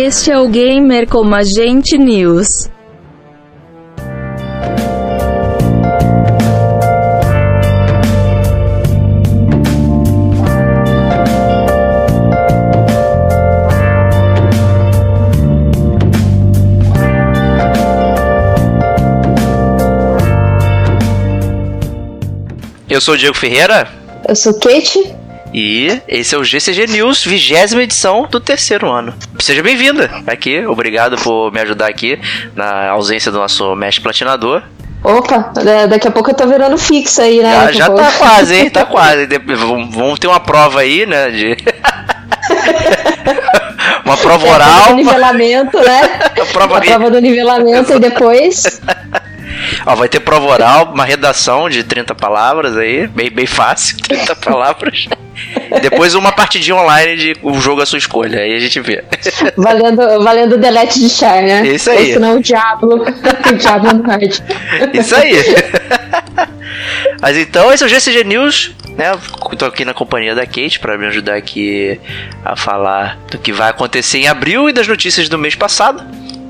Este é o Gamer como Agente News. Eu sou o Diego Ferreira. Eu sou Kate. E esse é o GCG News, vigésima edição do terceiro ano. Seja bem-vinda aqui, obrigado por me ajudar aqui na ausência do nosso mestre platinador. Opa, daqui a pouco eu tô virando fixo aí, né? Já, já tá quase, hein? Tá quase. Vamos ter uma prova aí, né? De... uma prova é, oral. Prova do nivelamento, né? a prova, a prova do nivelamento e depois. Ó, vai ter prova oral, uma redação de 30 palavras aí, bem, bem fácil, 30 palavras. Depois uma partidinha online de o jogo à sua escolha, aí a gente vê. Valendo, valendo delete de char, né? Isso aí. Ou senão o Diablo, o Diablo no hard. Isso aí. Mas então, esse é o GCG News, né? Tô aqui na companhia da Kate para me ajudar aqui a falar do que vai acontecer em abril e das notícias do mês passado.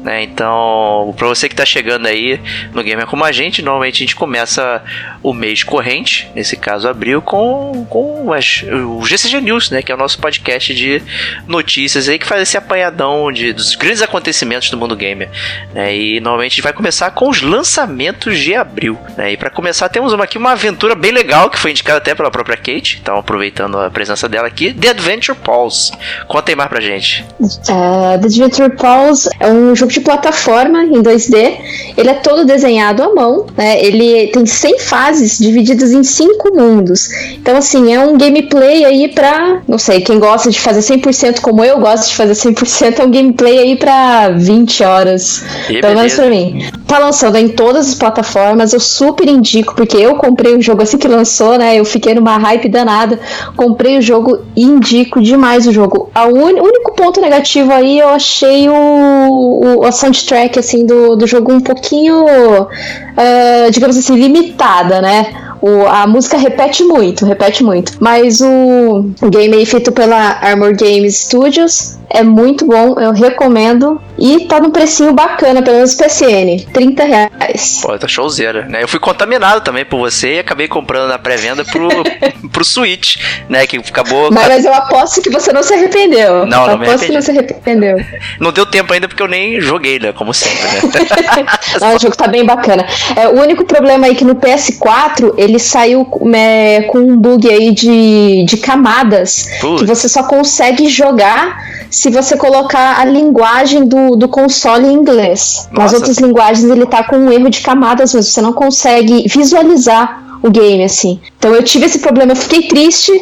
Né? Então, para você que está chegando aí no Gamer Como a Gente, normalmente a gente começa o mês corrente, nesse caso abril, com, com as, o GCG News, né? que é o nosso podcast de notícias aí que faz esse apanhadão de, dos grandes acontecimentos do mundo gamer. Né? E normalmente a gente vai começar com os lançamentos de abril. Né? E para começar, temos uma, aqui uma aventura bem legal que foi indicada até pela própria Kate, então aproveitando a presença dela aqui: The Adventure Pulse. Conta aí mais pra gente. Uh, The Adventure Pulse é um jogo de plataforma em 2D. Ele é todo desenhado à mão, né? Ele tem 100 fases divididas em 5 mundos. Então, assim, é um gameplay aí pra. Não sei, quem gosta de fazer 100% como eu gosto de fazer 100%, é um gameplay aí pra 20 horas. E pelo menos pra mim. Tá lançando em todas as plataformas, eu super indico, porque eu comprei o jogo assim que lançou, né? Eu fiquei numa hype danada. Comprei o jogo e indico demais o jogo. O un... único ponto negativo aí eu achei o, o a soundtrack assim do, do jogo um pouquinho, uh, digamos assim, limitada, né? O, a música repete muito, repete muito. Mas o, o game aí feito pela Armor Games Studios é muito bom, eu recomendo. E tá num precinho bacana, pelo menos PCN, 30 reais. Pô, tá showzeira, né? Eu fui contaminado também por você e acabei comprando na pré-venda pro, pro Switch, né? Que acabou. Mas, mas, eu aposto que você não se arrependeu. Não, eu não aposto que não se arrependeu. Não deu tempo ainda porque eu nem joguei, né? Como sempre, né? não, o jogo tá bem bacana. É, o único problema aí é que no PS4 ele saiu é, com um bug aí de, de camadas Putz. que você só consegue jogar se você colocar a linguagem do, do console em inglês. Nossa. Nas outras linguagens ele tá com um erro de camadas, mas você não consegue visualizar o game, assim. Então eu tive esse problema, eu fiquei triste,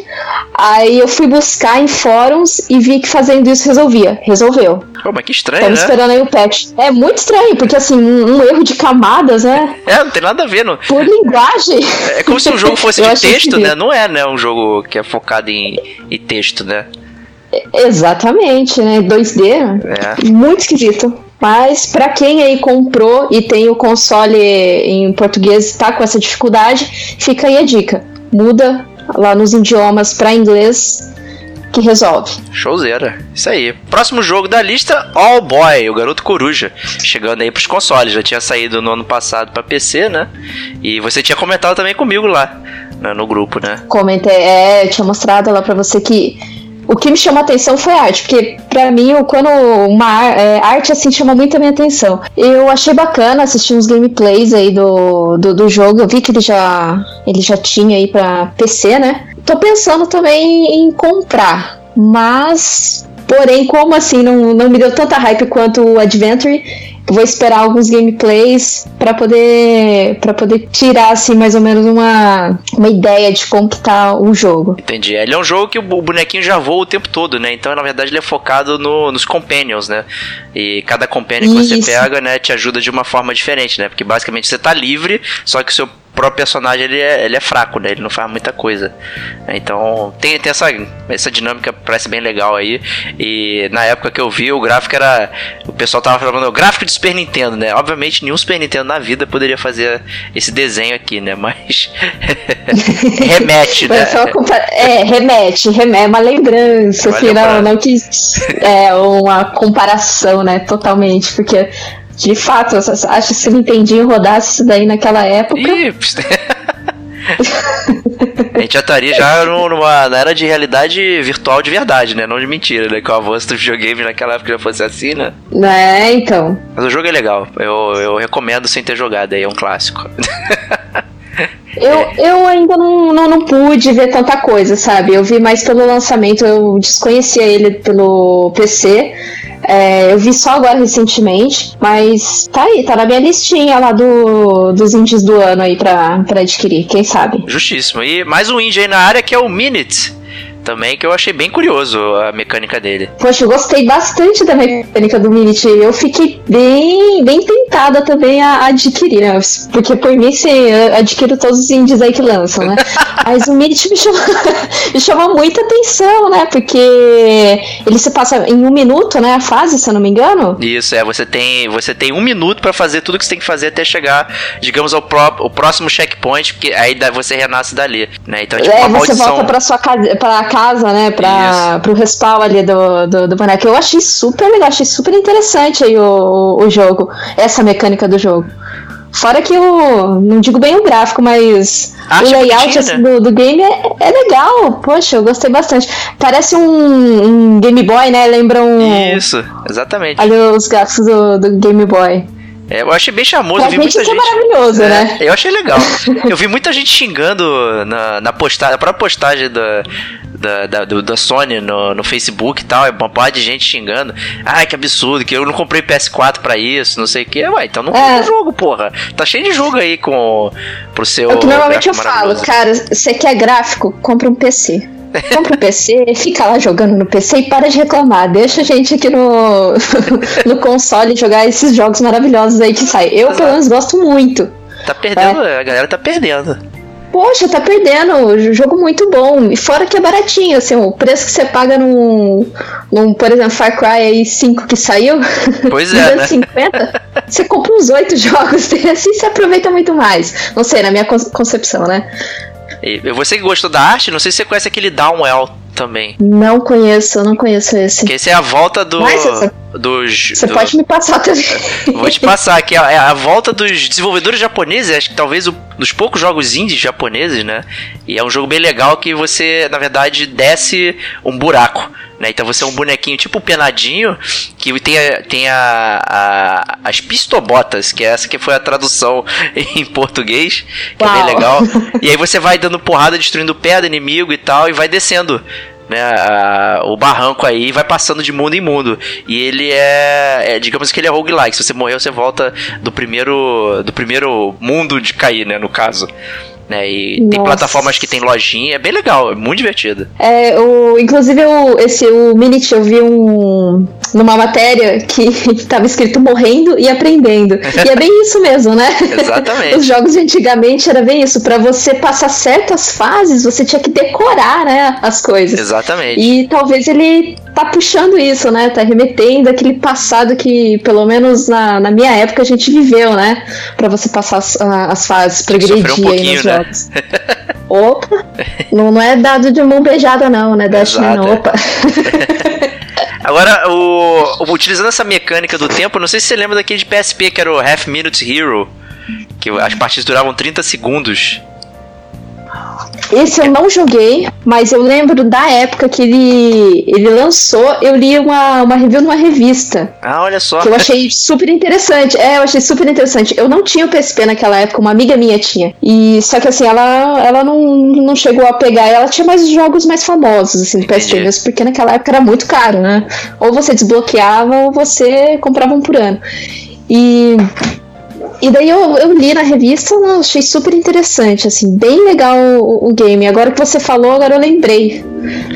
aí eu fui buscar em fóruns e vi que fazendo isso resolvia. Resolveu. Pô, mas que estranho, Estamos né? esperando aí o patch. É muito estranho, porque assim, um, um, erro de camadas, né? É, não tem nada a ver. Não... Por linguagem. É como se o jogo fosse de texto, né? Não é, né? Um jogo que é focado em, em texto, né? Exatamente, né? 2D. É. Muito esquisito. Mas para quem aí comprou e tem o console em português está com essa dificuldade, fica aí a dica. Muda lá nos idiomas para inglês que resolve. Showzera. Isso aí. Próximo jogo da lista, All Boy, o Garoto Coruja. Chegando aí pros consoles. Já tinha saído no ano passado para PC, né? E você tinha comentado também comigo lá, né? no grupo, né? Comentei, é, eu tinha mostrado lá para você que o que me chamou a atenção foi a arte, porque para mim, quando uma é, arte assim chama muito a minha atenção. Eu achei bacana assistir uns gameplays aí do, do, do, jogo. Eu vi que ele já, ele já tinha aí para PC, né? Tô pensando também em comprar, mas Porém, como assim não, não me deu tanta hype quanto o Adventure, vou esperar alguns gameplays para poder para poder tirar assim mais ou menos uma, uma ideia de como que tá o jogo. Entendi. Ele é um jogo que o bonequinho já voa o tempo todo, né? Então, na verdade, ele é focado no, nos companions, né? E cada companion que você pega, né, te ajuda de uma forma diferente, né? Porque basicamente você tá livre, só que o seu próprio personagem ele é, ele é fraco, né? Ele não faz muita coisa. Então tem, tem essa, essa dinâmica, parece bem legal aí. E na época que eu vi, o gráfico era. O pessoal tava falando, o gráfico de Super Nintendo, né? Obviamente nenhum Super Nintendo na vida poderia fazer esse desenho aqui, né? Mas. remete, né? É, remete, remete, é uma lembrança, assim, não, não que. É uma comparação, né? Totalmente, porque de fato, eu acho que se o Nintendinho rodasse isso daí naquela época. a gente já estaria já numa, na era de realidade virtual de verdade, né? Não de mentira, né? Com o avanço do videogame naquela época já fosse assim, né? É, então. Mas o jogo é legal. Eu, eu recomendo sem ter jogado aí, é um clássico. Eu, eu ainda não, não, não, pude ver tanta coisa, sabe? Eu vi mais pelo lançamento, eu desconhecia ele pelo PC. É, eu vi só agora recentemente, mas tá aí, tá na minha listinha lá do, dos indies do ano aí pra, pra adquirir, quem sabe. Justíssimo. E mais um indie aí na área que é o Minute também, que eu achei bem curioso a mecânica dele. Poxa, eu gostei bastante da mecânica do Minit. Eu fiquei bem, bem tentada também a adquirir, né? Porque por mim, sim, adquiro todos os indies aí que lançam, né? Mas o Minit me chamou, me chamou muita atenção, né? Porque ele se passa em um minuto, né? A fase, se eu não me engano. Isso, é. Você tem, você tem um minuto para fazer tudo que você tem que fazer até chegar, digamos, ao pró o próximo checkpoint, porque aí você renasce dali, né? Então, tipo, é, você volta pra sua casa, pra casa casa, né, pra, pro respawn ali do, do, do, boneco. Eu achei super legal, achei super interessante aí o, o jogo, essa mecânica do jogo. Fora que o. Não digo bem o gráfico, mas o layout assim, do, do game é, é legal. Poxa, eu gostei bastante. Parece um, um Game Boy, né? Lembra um. Isso, exatamente. Ali os gráficos do, do Game Boy. É, eu achei bem charmoso. Pra vi muita gente, é maravilhoso, é, né? Eu achei legal. eu vi muita gente xingando na, na postagem, a própria postagem da, da, da, do, da Sony no, no Facebook e tal, é uma parte de gente xingando. Ai, que absurdo, que eu não comprei PS4 pra isso, não sei o que. Ué, então não compra é. jogo, porra. Tá cheio de jogo aí com pro seu. É o que normalmente eu falo, cara, você quer gráfico? Compra um PC. Compra o PC, fica lá jogando no PC e para de reclamar. Deixa a gente aqui no, no console jogar esses jogos maravilhosos aí que saem. Eu, Exato. pelo menos, gosto muito. Tá perdendo, é. a galera tá perdendo. Poxa, tá perdendo. Jogo muito bom. E fora que é baratinho, assim, o preço que você paga num, num por exemplo, Far Cry aí 5 que saiu. Pois é. Né? 50, você compra uns 8 jogos, assim você aproveita muito mais. Não sei, na minha concepção, né? Você que gostou da arte, não sei se você conhece aquele Downwell também. Não conheço, não conheço esse. Que esse é a volta do. Mas, dos, você do, pode me passar também. Vou te passar aqui, é a volta dos desenvolvedores japoneses, acho que talvez um dos poucos jogos indies japoneses, né? E é um jogo bem legal que você, na verdade, desce um buraco. Né? Então você é um bonequinho tipo penadinho que tem, a, tem a, a, as pistobotas, que é essa que foi a tradução em português, que Uau. é bem legal. E aí você vai dando porrada, destruindo do inimigo e tal, e vai descendo né, a, o barranco aí vai passando de mundo em mundo. E ele é, é, digamos que ele é roguelike. Se você morrer, você volta do primeiro do primeiro mundo de cair, né, no caso. Né, e Nossa. tem plataformas que tem lojinha, é bem legal, é muito divertido. É, o, inclusive o, esse, o Minute eu vi um, numa matéria que estava escrito morrendo e aprendendo. e é bem isso mesmo, né? Exatamente. Os jogos de antigamente era bem isso. para você passar certas fases, você tinha que decorar, né, as coisas. Exatamente. E talvez ele tá puxando isso, né? Tá remetendo aquele passado que, pelo menos na, na minha época, a gente viveu, né? para você passar as, as fases, progredir um aí nos né? jogos. Opa! Não, não é dado de mão beijada, não, né? Dash, não. Opa! Agora, o, o, utilizando essa mecânica do tempo, não sei se você lembra daquele de PSP que era o Half Minute Hero, que as partidas duravam 30 segundos. Esse eu não joguei, mas eu lembro da época que ele, ele lançou, eu li uma, uma review numa revista. Ah, olha só. Que eu achei super interessante. É, eu achei super interessante. Eu não tinha o PSP naquela época, uma amiga minha tinha. E só que assim, ela, ela não, não chegou a pegar. Ela tinha mais jogos mais famosos, assim, do PSP mesmo, porque naquela época era muito caro, né? Ou você desbloqueava ou você comprava um por ano. E e daí eu, eu li na revista, eu achei super interessante, assim, bem legal o, o, game. Agora que você falou, agora eu lembrei.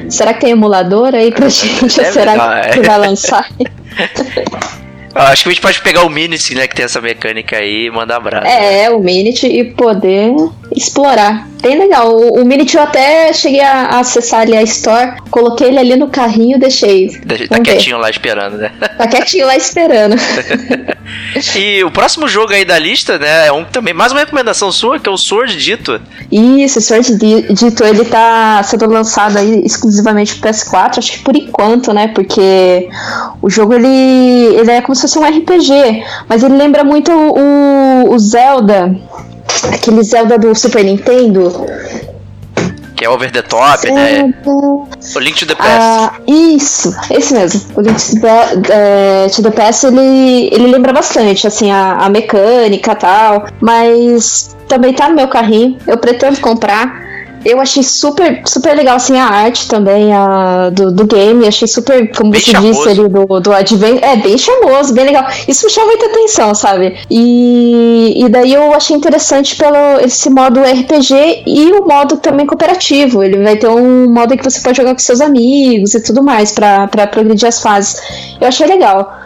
Será que tem emulador aí pra gente? ou será que é. vai lançar? acho que a gente pode pegar o Minit, né, que tem essa mecânica aí e mandar abraço. É, o Minit e poder explorar. Bem legal. O, o Minit eu até cheguei a, a, acessar ali a Store, coloquei ele ali no carrinho e deixei. Deixa, tá quietinho lá esperando, né? Tá quietinho lá esperando. e o próximo jogo aí da lista, né, é um também, mais uma recomendação sua, que é o Sword Dito. Isso, o Sword Dito, ele tá sendo lançado aí exclusivamente pro PS4, acho que por enquanto, né, porque o jogo ele, ele é como se fosse um RPG, mas ele lembra muito o, o Zelda, aquele Zelda do Super Nintendo. Que é over the top, Zelda... né? O Link to the Past. Ah, isso, esse mesmo. O Link to the, é, to the Past, ele, ele lembra bastante, assim, a, a mecânica e tal. Mas também tá no meu carrinho. Eu pretendo comprar. Eu achei super, super legal, assim, a arte também a, do, do game. Achei super, como bem você charmoso. disse ali, do, do Advent. É, bem charmoso, bem legal. Isso me chama muita atenção, sabe? E, e daí eu achei interessante pelo esse modo RPG e o modo também cooperativo. Ele vai ter um modo que você pode jogar com seus amigos e tudo mais para progredir as fases. Eu achei legal.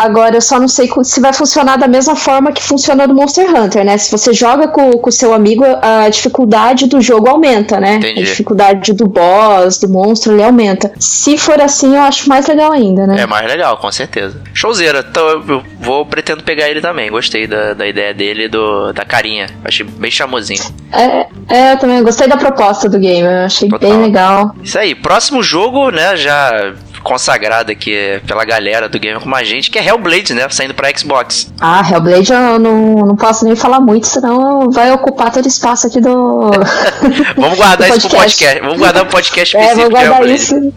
Agora eu só não sei se vai funcionar da mesma forma que funciona no Monster Hunter, né? Se você joga com o seu amigo, a dificuldade do jogo aumenta, né? Entendi. A dificuldade do boss, do monstro, ele aumenta. Se for assim, eu acho mais legal ainda, né? É mais legal, com certeza. Showzeira, então eu vou pretendo pegar ele também. Gostei da, da ideia dele do da carinha. Achei bem chamosinho. É, é, eu também gostei da proposta do game. Eu achei Total. bem legal. Isso aí, próximo jogo, né? Já consagrado aqui pela galera do game como a gente, que é Hellblade, né? Saindo pra Xbox. Ah, Hellblade eu não, não posso nem falar muito, senão vai ocupar todo o espaço aqui do. Vamos guardar do isso pro podcast. Vamos guardar um podcast é, específico. É, vamos guardar isso.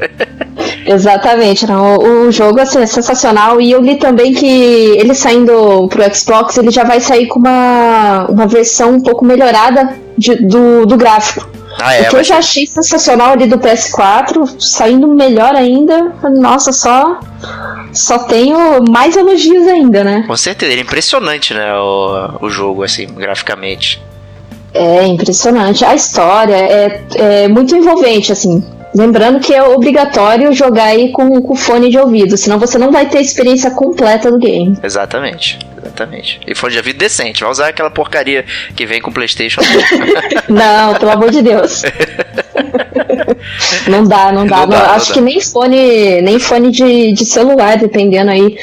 Exatamente, não. O, o jogo assim, é sensacional e eu li também que ele saindo pro Xbox, ele já vai sair com uma, uma versão um pouco melhorada de, do, do gráfico. Ah, é, o que eu já achei sensacional ali do PS4, saindo melhor ainda, nossa, só só tenho mais elogios ainda, né? Com certeza, ele é impressionante, né, o, o jogo, assim, graficamente. É impressionante. A história é, é muito envolvente, assim. Lembrando que é obrigatório jogar aí com, com fone de ouvido, senão você não vai ter a experiência completa do game. Exatamente, exatamente. E fone de ouvido decente, vai usar aquela porcaria que vem com o PlayStation. não, pelo amor de Deus. não dá, não dá. Não dá não, acho dá. que nem fone, nem fone de, de celular, dependendo aí.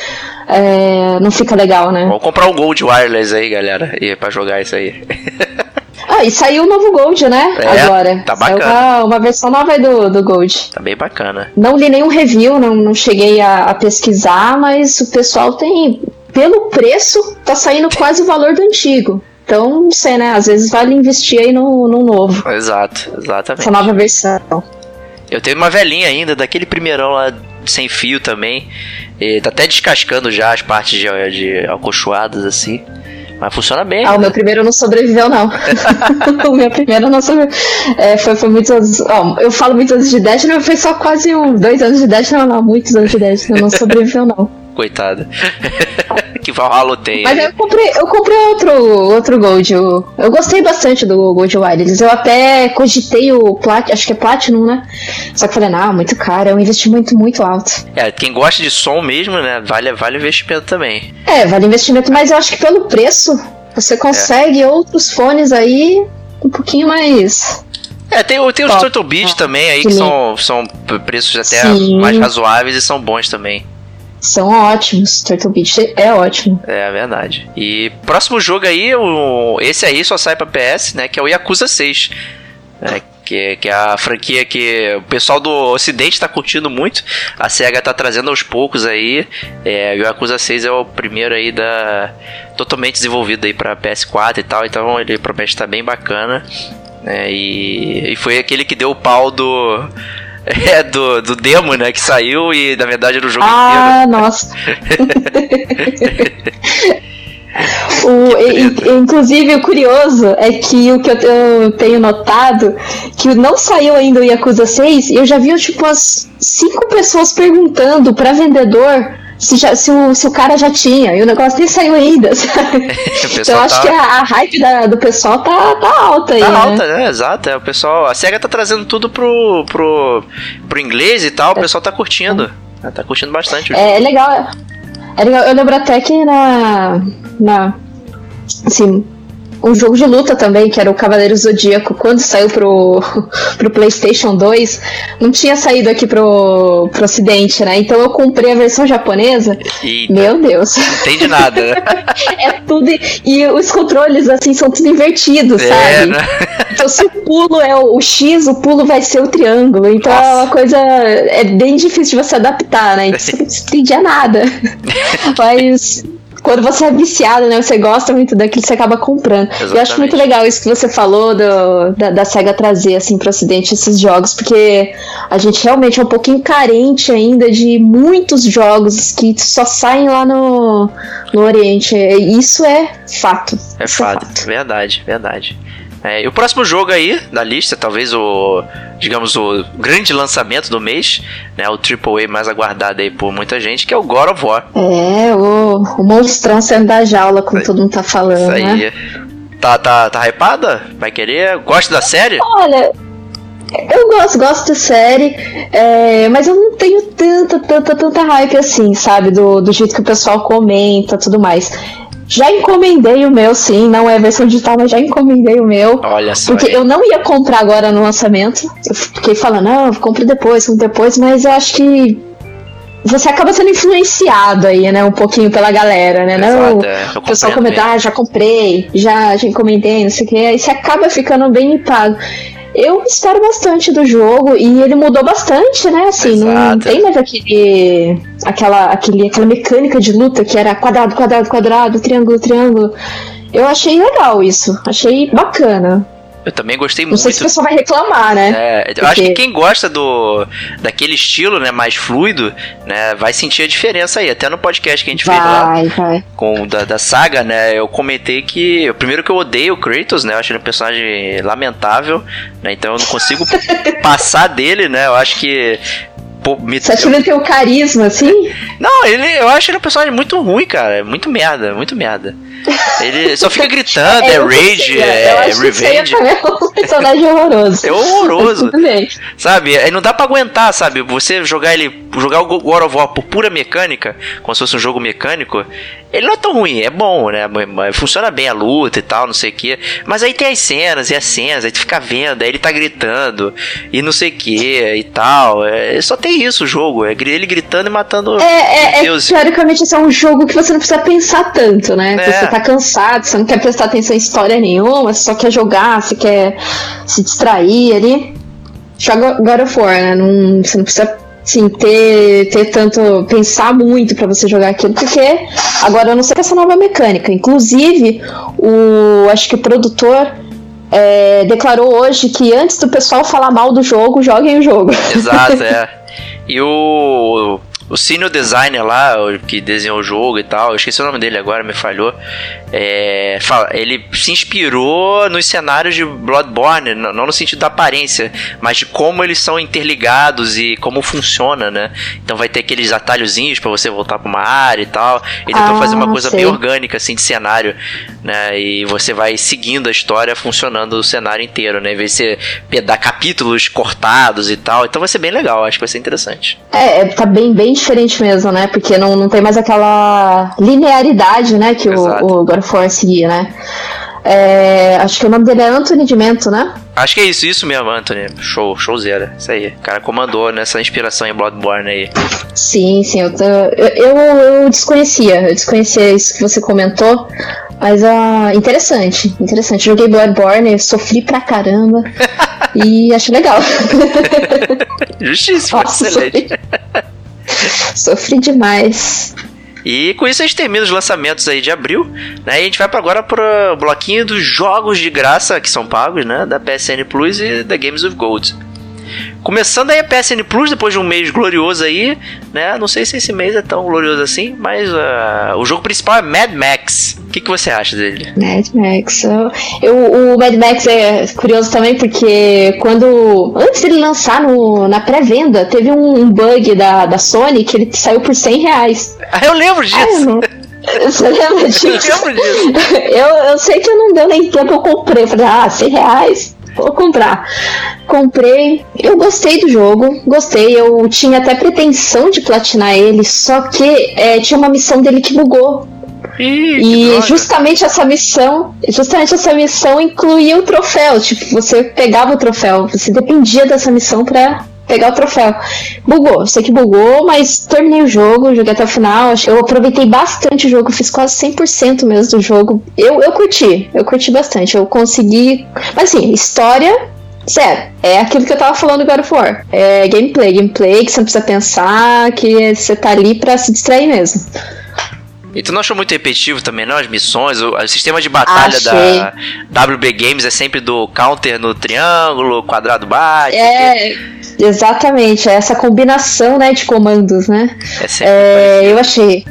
É, não fica legal, né? Vamos comprar um Gold Wireless aí, galera, e para jogar isso aí. Ah, e saiu o novo Gold, né? É, Agora. Tá bacana. Uma, uma, versão nova do, do Gold. Tá bem bacana. Não li nenhum review, não, não cheguei a, a pesquisar, mas o pessoal tem. Pelo preço, tá saindo quase o valor do antigo. Então, não sei, né? Às vezes vale investir aí no, no novo. Exato, exatamente. Essa nova versão. Eu tenho uma velhinha ainda, daquele primeirão lá sem fio também. E tá até descascando já as partes de, de alcochoadas assim. Mas funciona bem. Ah, né? o meu primeiro não sobreviveu, não. o meu primeiro não sobreviveu. É, foi, foi muitos anos. Ó, eu falo muitos anos de Destiny, mas foi só quase um, dois anos de Destiny, não, não, muitos anos de Destiny, não sobreviveu, não. Coitada. que Valhalla tem. Mas eu comprei, eu comprei outro, outro Gold. Eu, eu gostei bastante do Gold Wireless. Eu até cogitei o Plat, acho que é Platinum, né? Só que falei, não, muito caro, é um investimento muito alto. É, quem gosta de som mesmo, né? Vale, vale investimento também. É, vale investimento, mas eu acho que pelo preço você consegue é. outros fones aí um pouquinho mais. É, tem, tem os Turtle Beat também aí, que são, são preços até Sim. mais razoáveis e são bons também. São ótimos, Turtle Beach é ótimo. É, verdade. E próximo jogo aí, o, esse aí só sai pra PS, né? Que é o Yakuza 6. Né, que, que é a franquia que o pessoal do ocidente tá curtindo muito. A SEGA tá trazendo aos poucos aí. É, o Yakuza 6 é o primeiro aí da... Totalmente desenvolvido aí pra PS4 e tal. Então ele promete estar tá bem bacana. né? E, e foi aquele que deu o pau do. É, do, do demo, né? Que saiu e na verdade era o jogo ah, inteiro. Ah, nossa. O, inclusive, o curioso é que o que eu, eu, tenho notado que não saiu ainda o Yakuza 6 e eu já vi tipo as cinco pessoas perguntando para vendedor se, já, se, o, se o cara já tinha, e o negócio nem saiu ainda, sabe? então eu acho tá... que a, a hype da, do pessoal tá, tá alta aí. Tá né? alta, né? Exato. É, o pessoal. A SEGA tá trazendo tudo pro, pro, pro inglês e tal, o pessoal tá curtindo. É. Tá curtindo bastante. É, é, legal. É legal. Eu lembro até que na. na assim, um jogo de luta também, que era o Cavaleiro Zodíaco, quando saiu pro, pro PlayStation 2, não tinha saído aqui pro, pro Ocidente, né? Então eu comprei a versão japonesa. Eita, Meu Deus. Não entende nada, é tudo. E os controles, assim, são tudo invertidos, é, sabe? Né? Então se o pulo é o, o, X, o pulo vai ser o triângulo. Então Nossa. é uma coisa. É bem difícil de você adaptar, né? Então, você não entendia nada. Mas quando você é viciado, né? Você gosta muito daquilo, você acaba comprando. Exatamente. Eu acho muito legal isso que você falou do, da, da SEGA trazer, assim, pro ocidente esses jogos, porque a gente realmente é um pouquinho carente ainda de muitos jogos que só saem lá no, no Oriente. Isso é fato. É, isso fato. é fato, verdade, verdade. É, e o próximo jogo aí da lista, talvez o, digamos, o grande lançamento do mês, né, o AAA mais aguardado aí por muita gente, que é o God of War. É, o, o monstrão saindo da jaula, como todo mundo tá falando, Isso aí. Né? Tá, tá, tá hypada? Vai querer? Gosta da série? Olha, eu gosto, gosto da série, é, mas eu não tenho tanta, tanta, tanta hype assim, sabe? Do, do jeito que o pessoal comenta tudo mais. Já encomendei o meu, sim. Não é versão digital, mas já encomendei o meu. Olha só. Porque aí. eu não ia comprar agora no lançamento. Eu fiquei falando, não, compre depois, compre depois, mas eu acho que você acaba sendo influenciado aí, né? Um pouquinho pela galera, né? Exato, não, é, o pessoal comentar, ah, já comprei, já, já encomendei, não sei o que. Aí você acaba ficando bem pago. Eu espero bastante do jogo e ele mudou bastante, né? Assim, Exato. não tem mais aquele, aquela, aquele, aquela mecânica de luta que era quadrado, quadrado, quadrado, triângulo, triângulo. Eu achei legal isso, achei bacana. Eu também gostei não muito. Não sei se o pessoal vai reclamar, né? É, eu Porque... acho que quem gosta do daquele estilo, né, mais fluido, né, vai sentir a diferença aí. Até no podcast que a gente vai, fez lá vai. com da, da saga, né, eu comentei que primeiro que eu odeio o Kratos, né, eu acho ele um personagem lamentável, né, então eu não consigo passar dele, né, eu acho que Pô, me... Você acha que ele tem o carisma, assim? Não, ele, eu acho ele um personagem muito ruim, cara. Muito merda, muito merda. Ele só fica gritando, é, é rage, é, é revenge. é um personagem horroroso. É horroroso. sabe? Aí não dá pra aguentar, sabe? Você jogar ele. Jogar o God of War por pura mecânica, como se fosse um jogo mecânico, ele não é tão ruim, é bom, né? Funciona bem a luta e tal, não sei o que. Mas aí tem as cenas e as cenas, aí tu fica vendo, aí ele tá gritando e não sei o que e tal. É, só tem isso o jogo, é ele gritando e matando. É, é, é teoricamente esse é um jogo que você não precisa pensar tanto, né? É. Você tá cansado, você não quer prestar atenção em história nenhuma, você só quer jogar, você quer se distrair ali. Joga God of War, né? Não, você não precisa sim, ter, ter tanto. pensar muito para você jogar aquilo, porque agora eu não sei essa nova mecânica. Inclusive, o. acho que o produtor. É, declarou hoje que antes do pessoal falar mal do jogo, joguem o jogo. Exato, é. E o o senior designer lá, que desenhou o jogo e tal, eu esqueci o nome dele agora, me falhou. É, fala, ele se inspirou nos cenários de Bloodborne, não no sentido da aparência, mas de como eles são interligados e como funciona, né? Então vai ter aqueles atalhozinhos para você voltar para uma área e tal. Ele tentou ah, fazer uma coisa sei. bem orgânica assim de cenário, né? E você vai seguindo a história funcionando o cenário inteiro, né? Em vez de ser dar capítulos cortados e tal. Então vai ser bem legal, acho que vai ser interessante. É, tá bem bem diferente mesmo, né? Porque não, não tem mais aquela linearidade, né? Que Exato. o, o God of War seguia, né? É, acho que o nome dele é Anthony de Mento, né? Acho que é isso, isso mesmo, Anthony. Show, show zero. Isso aí. O cara comandou nessa inspiração em Bloodborne aí. Sim, sim. Eu, eu, eu desconhecia. Eu desconhecia isso que você comentou. Mas uh, interessante, interessante. Joguei Bloodborne, sofri pra caramba. e acho legal. Justíssimo, Nossa, excelente. Sofri demais. E com isso a gente termina os lançamentos aí de abril, né? E a gente vai agora pro bloquinho dos jogos de graça que são pagos, né? Da PSN Plus e da Games of Gold. Começando aí a PSN Plus, depois de um mês glorioso aí, né? Não sei se esse mês é tão glorioso assim, mas uh, o jogo principal é Mad Max. O que, que você acha dele? Mad Max. Eu, eu, o Mad Max é curioso também porque quando. Antes dele lançar no, na pré-venda, teve um, um, bug da, da Sony que ele saiu por 100 reais. Ah, eu lembro disso! Ah, Você lembra disso? Eu lembro disso. eu, eu sei que não deu nem tempo, eu comprei. Eu falei, ah, 100 reais vou comprar. Comprei, eu gostei do jogo, gostei. Eu tinha até pretensão de platinar ele, só que é, tinha uma missão dele que bugou. Ih, e justamente essa missão, justamente essa missão incluía o troféu. Tipo, você pegava o troféu, você dependia dessa missão para pegar o troféu. Bugou, sei que bugou, mas terminei o jogo, joguei até o final. Eu aproveitei bastante o jogo, fiz quase 100% mesmo do jogo. Eu, eu curti, eu curti bastante. Eu consegui. Mas assim, história. Zero. É aquilo que eu tava falando do God of War. É gameplay, gameplay que você não precisa pensar, que você tá ali pra se distrair mesmo. E tu não achou muito repetitivo também, não? As missões, o, o sistema de batalha Achei. da WB Games é sempre do counter no triângulo, quadrado bate. É, exatamente. É essa combinação, né, de comandos, né? É É, eu achei.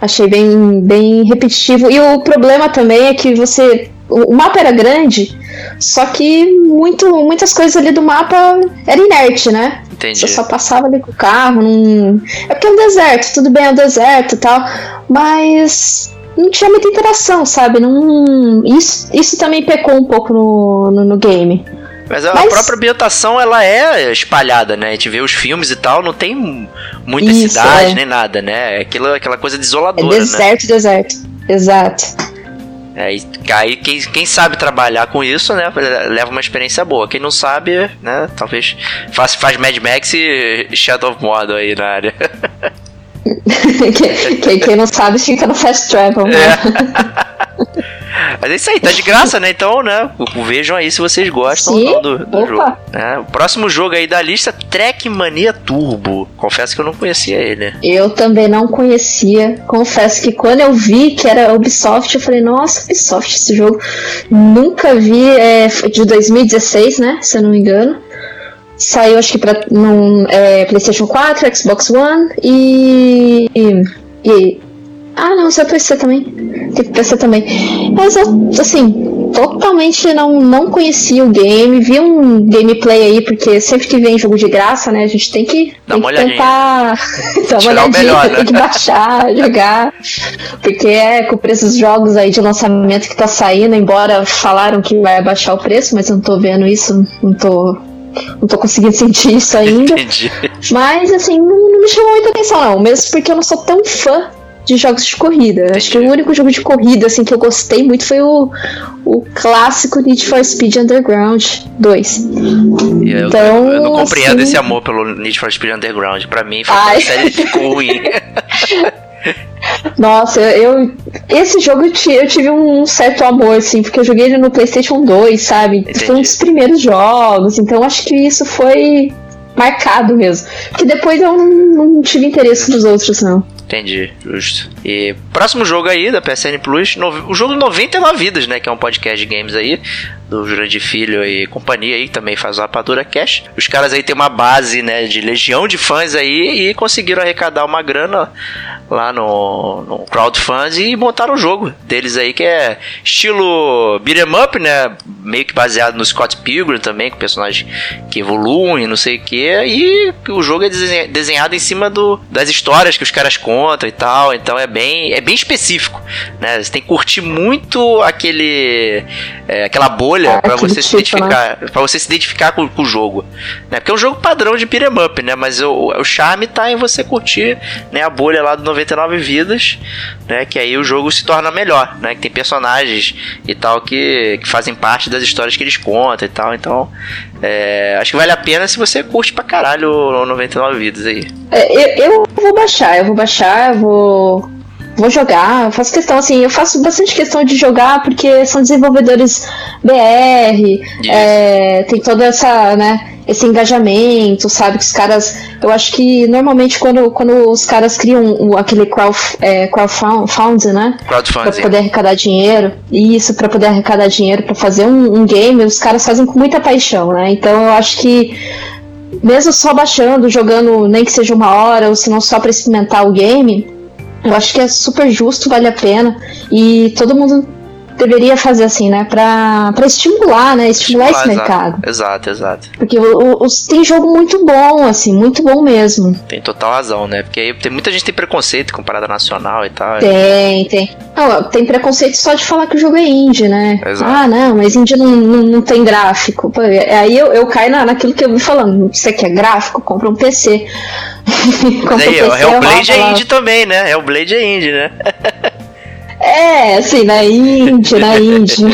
Achei bem, bem repetitivo. E o problema também é que você. O mapa era grande, só que muito, muitas coisas ali do mapa era inerte, né? Entendi. Você só passava ali com o carro. Não... É porque é um deserto, tudo bem, é um deserto e tal. Mas não tinha muita interação, sabe? Não... Isso, isso também pecou um pouco no, no, no game. Mas a Mas- própria ambientação, ela é espalhada, né? A gente vê os filmes e tal, não tem muita Isso, cidade é. nem nada, né? É aquilo, aquela coisa É desoladora, né? deserto, deserto. Exato. É, e aí quem, quem sabe trabalhar com isso, né, leva uma experiência boa. Quem não sabe, né, talvez faz, faz Mad Max e Shadow of Mordor aí na área. quem, quem- não sabe fica no fast travel, né? Mas é isso aí, tá de graça, né? Então, né, vejam aí se vocês gostam Sim, ou não do, do opa. jogo. né? o próximo jogo aí da lista, Trackmania Turbo. Confesso que eu não conhecia ele. Eu também não conhecia. Confesso que quando eu vi que era Ubisoft, eu falei, nossa, Ubisoft esse jogo. Nunca vi, é de 2016, né? Se eu não me engano. Saiu acho que pra num, é, PlayStation 4, Xbox One e. e, e- ah, não, saiu PC também. Tem PC também. Mas assim, totalmente não, não conhecia o game. Vi um gameplay aí, porque sempre que vem jogo de graça, né? A gente tem que, Dá tem que tentar dar uma olhadinha, melhor, né? tem que baixar, jogar. Porque é com o preço dos jogos aí de lançamento que tá saindo, embora falaram que vai abaixar o preço, mas eu não tô vendo isso, não tô. Não tô conseguindo sentir isso ainda. Entendi. Mas assim, não, não me chamou muita atenção, não. Mesmo porque eu não sou tão fã de jogos de corrida. Acho que o único jogo de corrida assim, que eu gostei muito foi o, o clássico Need for Speed Underground 2. E Eu, Então, eu não compreendo assim- esse amor pelo Need for Speed Underground. Pra mim, foi Ai. uma série que ficou ruim. Nossa, eu. Esse jogo eu tive um certo amor, assim, porque eu joguei ele no PlayStation 2, sabe? Entendi. Foi um dos primeiros jogos, então acho que isso foi marcado mesmo. Porque depois eu não, não tive interesse nos outros, não. Entendi, justo. E próximo jogo aí da PSN Plus, no- o jogo 99 Vidas, né? Que é um podcast de games aí, do Jurandir Filho e companhia aí, também faz o Rapadura Cash. Os caras aí têm uma base, né, de legião de fãs aí e conseguiram arrecadar uma grana lá no, no crowdfunding e montaram o jogo deles aí, que é estilo beat'em up, né? Meio que baseado no Scott Pilgrim também, com personagens que evoluem, não sei o que. E o jogo é desenha- desenhado em cima do, das histórias que os caras contam e tal. Então é bem, é bem específico, né? Você tem que curtir muito aquele, é, aquela bolha Ah, pra aquele você se tipo, identificar, para você se identificar com, com o jogo, né? Porque é um jogo padrão de beat'em up, né? Mas o, o charme tá em você curtir, né? A bolha lá do 99 vidas, né? Que aí o jogo se torna melhor, né? Que tem personagens e tal que, que fazem parte das histórias que eles contam e tal. Então, é, acho que vale a pena se você curte pra caralho o 99 vidas aí. É, eu, eu vou baixar, eu vou baixar, eu vou. Vou jogar, eu faço questão, assim, eu faço bastante questão de jogar porque são desenvolvedores BR, é, tem toda essa, né? esse engajamento, sabe? Que os caras. Eu acho que normalmente quando, quando os caras criam aquele crowd, é, crowdfunding, né? Crowdfunding. Pra poder arrecadar dinheiro. Isso, para poder arrecadar dinheiro para fazer um, um game, os caras fazem com muita paixão, né? Então eu acho que mesmo só baixando, jogando nem que seja uma hora, ou se não só para experimentar o game, eu acho que é super justo, vale a pena. E todo mundo deveria fazer assim, né? Pra, pra estimular, né? Estimular, estimular esse exato, mercado. Exato, exato. Porque o, o, tem jogo muito bom, assim, muito bom mesmo. Tem total razão, né? Porque aí tem muita gente tem preconceito com parada nacional e tal. Tem, tem. Não, tem preconceito só de falar que o jogo é indie, né? Exato. Ah, não, mas indie não, não, não tem gráfico. Pô, aí eu, eu caio na, naquilo que eu vi falando. Você quer gráfico? Compra um PC. Mas aí, o Hellblade é indie também, né? Hellblade é indie, né? É, assim, na Índia, na Índia.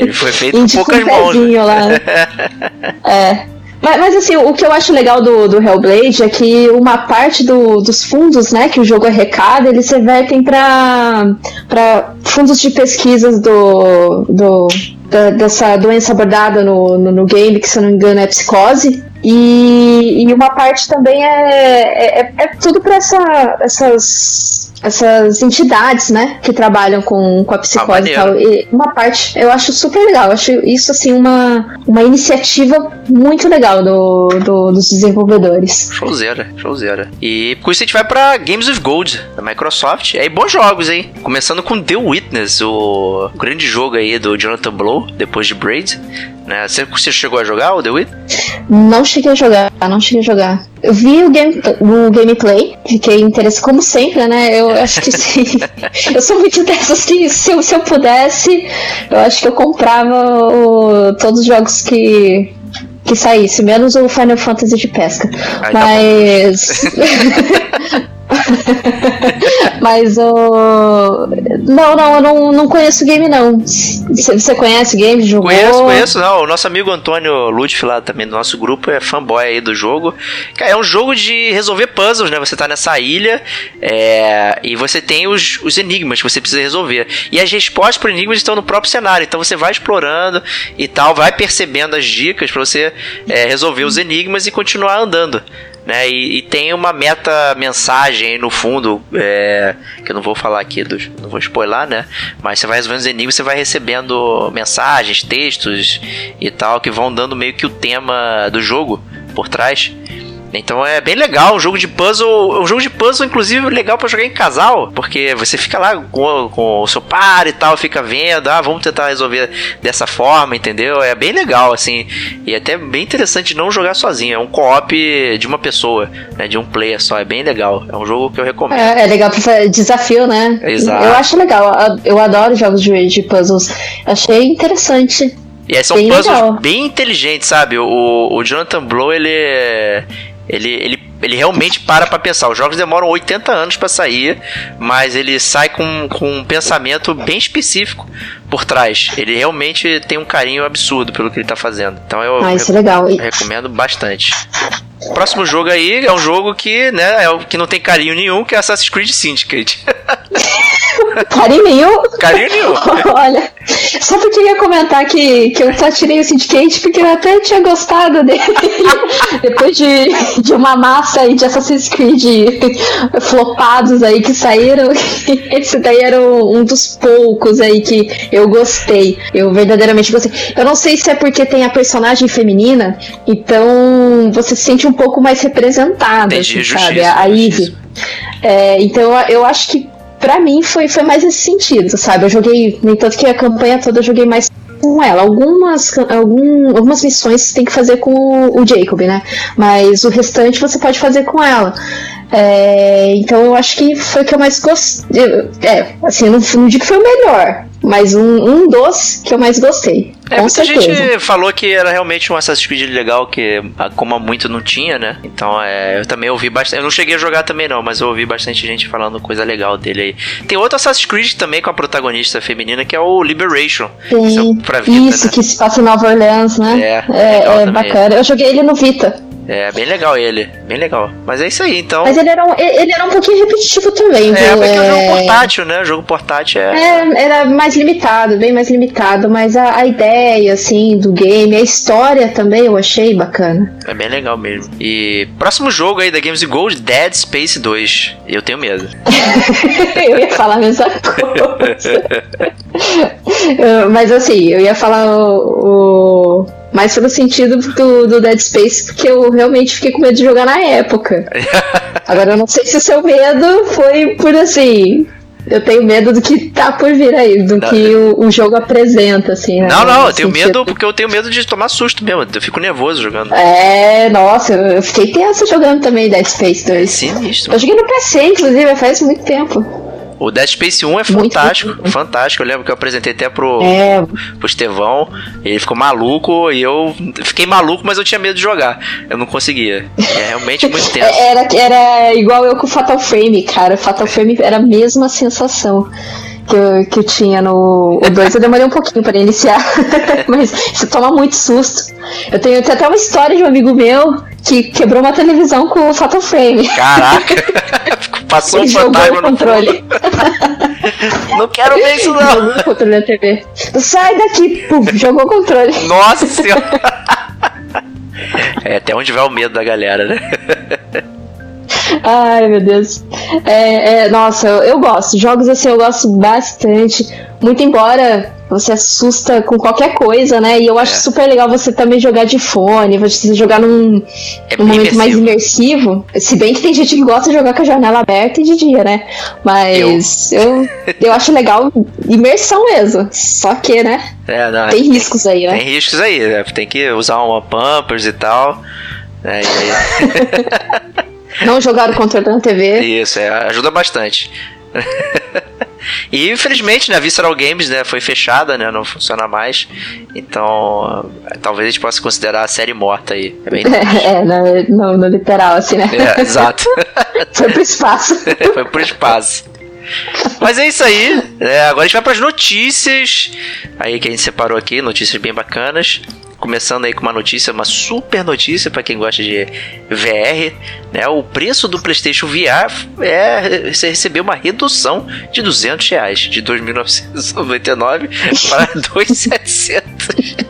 Ele foi feito Índia com poucas mãos. Né? Lá. é. Mas, mas, assim, o que eu acho legal do, do Hellblade é que uma parte do, dos fundos né, que o jogo arrecada, eles revertem para fundos de pesquisas do, do, da, dessa doença abordada no, no, no, game, que se eu não me engano é psicose. E, e uma parte também é, é, é, é tudo para essa, essas essas entidades, né, que trabalham com, com a psicose ah, e tal. E uma parte eu acho super legal. Eu acho isso, assim, uma, uma iniciativa muito legal do, do dos desenvolvedores. Showzera, showzera. E com isso a gente vai pra Games of Gold, da Microsoft. E aí, bons jogos, hein? Começando com The Witness, o grande jogo aí do Jonathan Blow, depois de Braid. Né? Você, você chegou a jogar o The Witness? Não cheguei a jogar, não cheguei a jogar. Eu vi o, game, o gameplay, fiquei interessado, como sempre, né? Eu acho que sim. eu sou muito dessas que se eu, se eu pudesse, eu acho que eu comprava o, todos os jogos que, que saísse, menos o Final Fantasy de pesca. Ai, tá Mas. Tá Mas o. Não, não, eu não, não conheço o game, não. Você conhece o game? Jogou? Conheço, conheço, não. O nosso amigo Antônio Lutz, lá também do nosso grupo, é fanboy aí do jogo. é um jogo de resolver puzzles, né? Você tá nessa ilha é... e você tem os, os enigmas que você precisa resolver. E as respostas para enigmas estão no próprio cenário. Então você vai explorando e tal, vai percebendo as dicas para você é, resolver os enigmas e continuar andando né? E, e, tem uma meta mensagem no fundo, é, que eu não vou falar aqui, não vou spoiler, né? Mas você vai resolvendo os enigmas, você vai recebendo mensagens, textos e tal, que vão dando meio que o tema do jogo por trás. Então é bem legal, um jogo de puzzle, um jogo de puzzle inclusive legal para jogar em casal, porque você fica lá com, com, o seu par e tal, fica vendo, ah, vamos tentar resolver dessa forma, entendeu? É bem legal assim, e até bem interessante não jogar sozinho, é um co-op de uma pessoa, né, de um player só, é bem legal. É um jogo que eu recomendo. É, é legal para desafio, né? Exato. Eu acho legal, eu adoro jogos de, de puzzles. Achei interessante. E aí são bem puzzles legal. bem inteligentes, sabe? O, o Jonathan Blow, ele é, ele, ele, ele realmente para pra pensar. Os jogos demoram 80 anos para sair, mas ele sai com, com um pensamento bem específico por trás. Ele realmente tem um carinho absurdo pelo que ele tá fazendo. Então eu ah, isso é legal. recomendo bastante. Próximo jogo aí é um jogo que, né, é, que não tem carinho nenhum, que é Assassin's Creed Syndicate. Carinho? Carinho. Olha, só porque eu ia comentar que, que eu só tirei o Syndicate porque eu até tinha gostado dele. Depois de, de uma massa aí de Assassin's Creed flopados aí que saíram, esse daí era um dos poucos aí que eu gostei. Eu verdadeiramente gostei. Eu não sei se é porque tem a personagem feminina, então você se sente um pouco mais representada, assim, sabe? A Ivy. É, então eu acho que para mim foi, foi mais esse sentido, sabe? Eu joguei, nem tanto que a campanha toda eu joguei mais com ela. Algumas, algum, algumas missões você tem que fazer com o, o Jacob, né? Mas o restante você pode fazer com ela. É, então eu acho que foi o que eu mais gostei. É, assim, não, não digo que foi o melhor, mas um, um dos que eu mais gostei. É, muita certeza. gente falou que era realmente um Assassin's Creed legal, que como muito não tinha, né? Então é, eu também ouvi bastante. Eu não cheguei a jogar também não, mas eu ouvi bastante gente falando coisa legal dele aí. Tem outro Assassin's Creed também com a protagonista feminina, que é o Liberation. Sim, é vida, isso, né? que se passa em Nova Orleans, né? É, é, é bacana. Eu joguei ele no Vita. É bem legal ele, bem legal. Mas é isso aí, então. Mas ele era um, ele era um pouquinho repetitivo também. É, porque é um jogo É, portátil, né? O jogo portátil é. É, era mais limitado, bem mais limitado, mas a, a ideia, assim, do game, a história também eu achei bacana. É bem legal mesmo. E próximo jogo aí da Games Gold, Dead Space 2. Eu tenho medo. eu ia falar a mesma coisa. Mas assim, eu ia falar o. o- mais pelo sentido do, do Dead Space, porque eu realmente fiquei com medo de jogar na época. Agora eu não sei se o seu medo foi por assim. Eu tenho medo do que tá por vir aí, do Não, que o, o jogo apresenta, assim. né, Não, não, no eu tenho sentido- medo porque eu tenho medo de tomar susto mesmo. Eu fico nervoso jogando. É, nossa, eu fiquei tensa jogando também Dead Space 2. Sinistro. Eu joguei no PC, inclusive, faz muito tempo. O Dead Space 1 é Muito fantástico, bom. fantástico. Eu lembro que eu apresentei até pro, É, pro Estevão. Ele ficou maluco e eu fiquei maluco, mas eu tinha medo de jogar. Eu não conseguia. É realmente muito tenso. Era, era igual eu com o Fatal Frame, cara. Fatal Frame era a mesma sensação que eu, que eu tinha no o 2. Eu demorei um pouquinho para iniciar, mas você toma muito susto. Eu tenho, tenho até uma história de um amigo meu que quebrou uma televisão com o Fatal Frame. Caraca! Passou um Ele jogou fantasma no controle. Não quero ver isso não. Jogou o controle na TV. Sai daqui! Puf, jogou o controle. Nossa senhora. É até onde vai o medo da galera, né? Ai, meu Deus. É, é, nossa, eu, eu gosto. Jogos assim eu gosto bastante. Muito embora você assusta com qualquer coisa, né? E eu acho É. super legal você também jogar de fone, você jogar num, É num momento mais imersivo. imersivo. Se bem que tem gente que gosta de jogar com a janela aberta e de dia, né? Mas eu, eu, acho legal imersão mesmo. Só que, né? É, não, Tem riscos aí, né? Tem riscos aí, né? Tem que usar uma Pampers e tal. É, e aí- Não jogar o controle na TV. Isso, é, ajuda bastante. e infelizmente, né, a Visceral Games né, foi fechada, né, não funciona mais. Então, talvez a gente possa considerar a série morta aí. É bem É, no, no- no literal, assim, né? é, exato. Foi pro espaço. foi pro espaço. Mas é isso aí. É, agora a gente vai para as notícias. Aí que a gente separou aqui, notícias bem bacanas. Começando aí com uma notícia, uma super notícia para quem gosta de VR, né? O preço do PlayStation VR é você recebeu uma redução de 200 reais, de 2.999 para 2.700.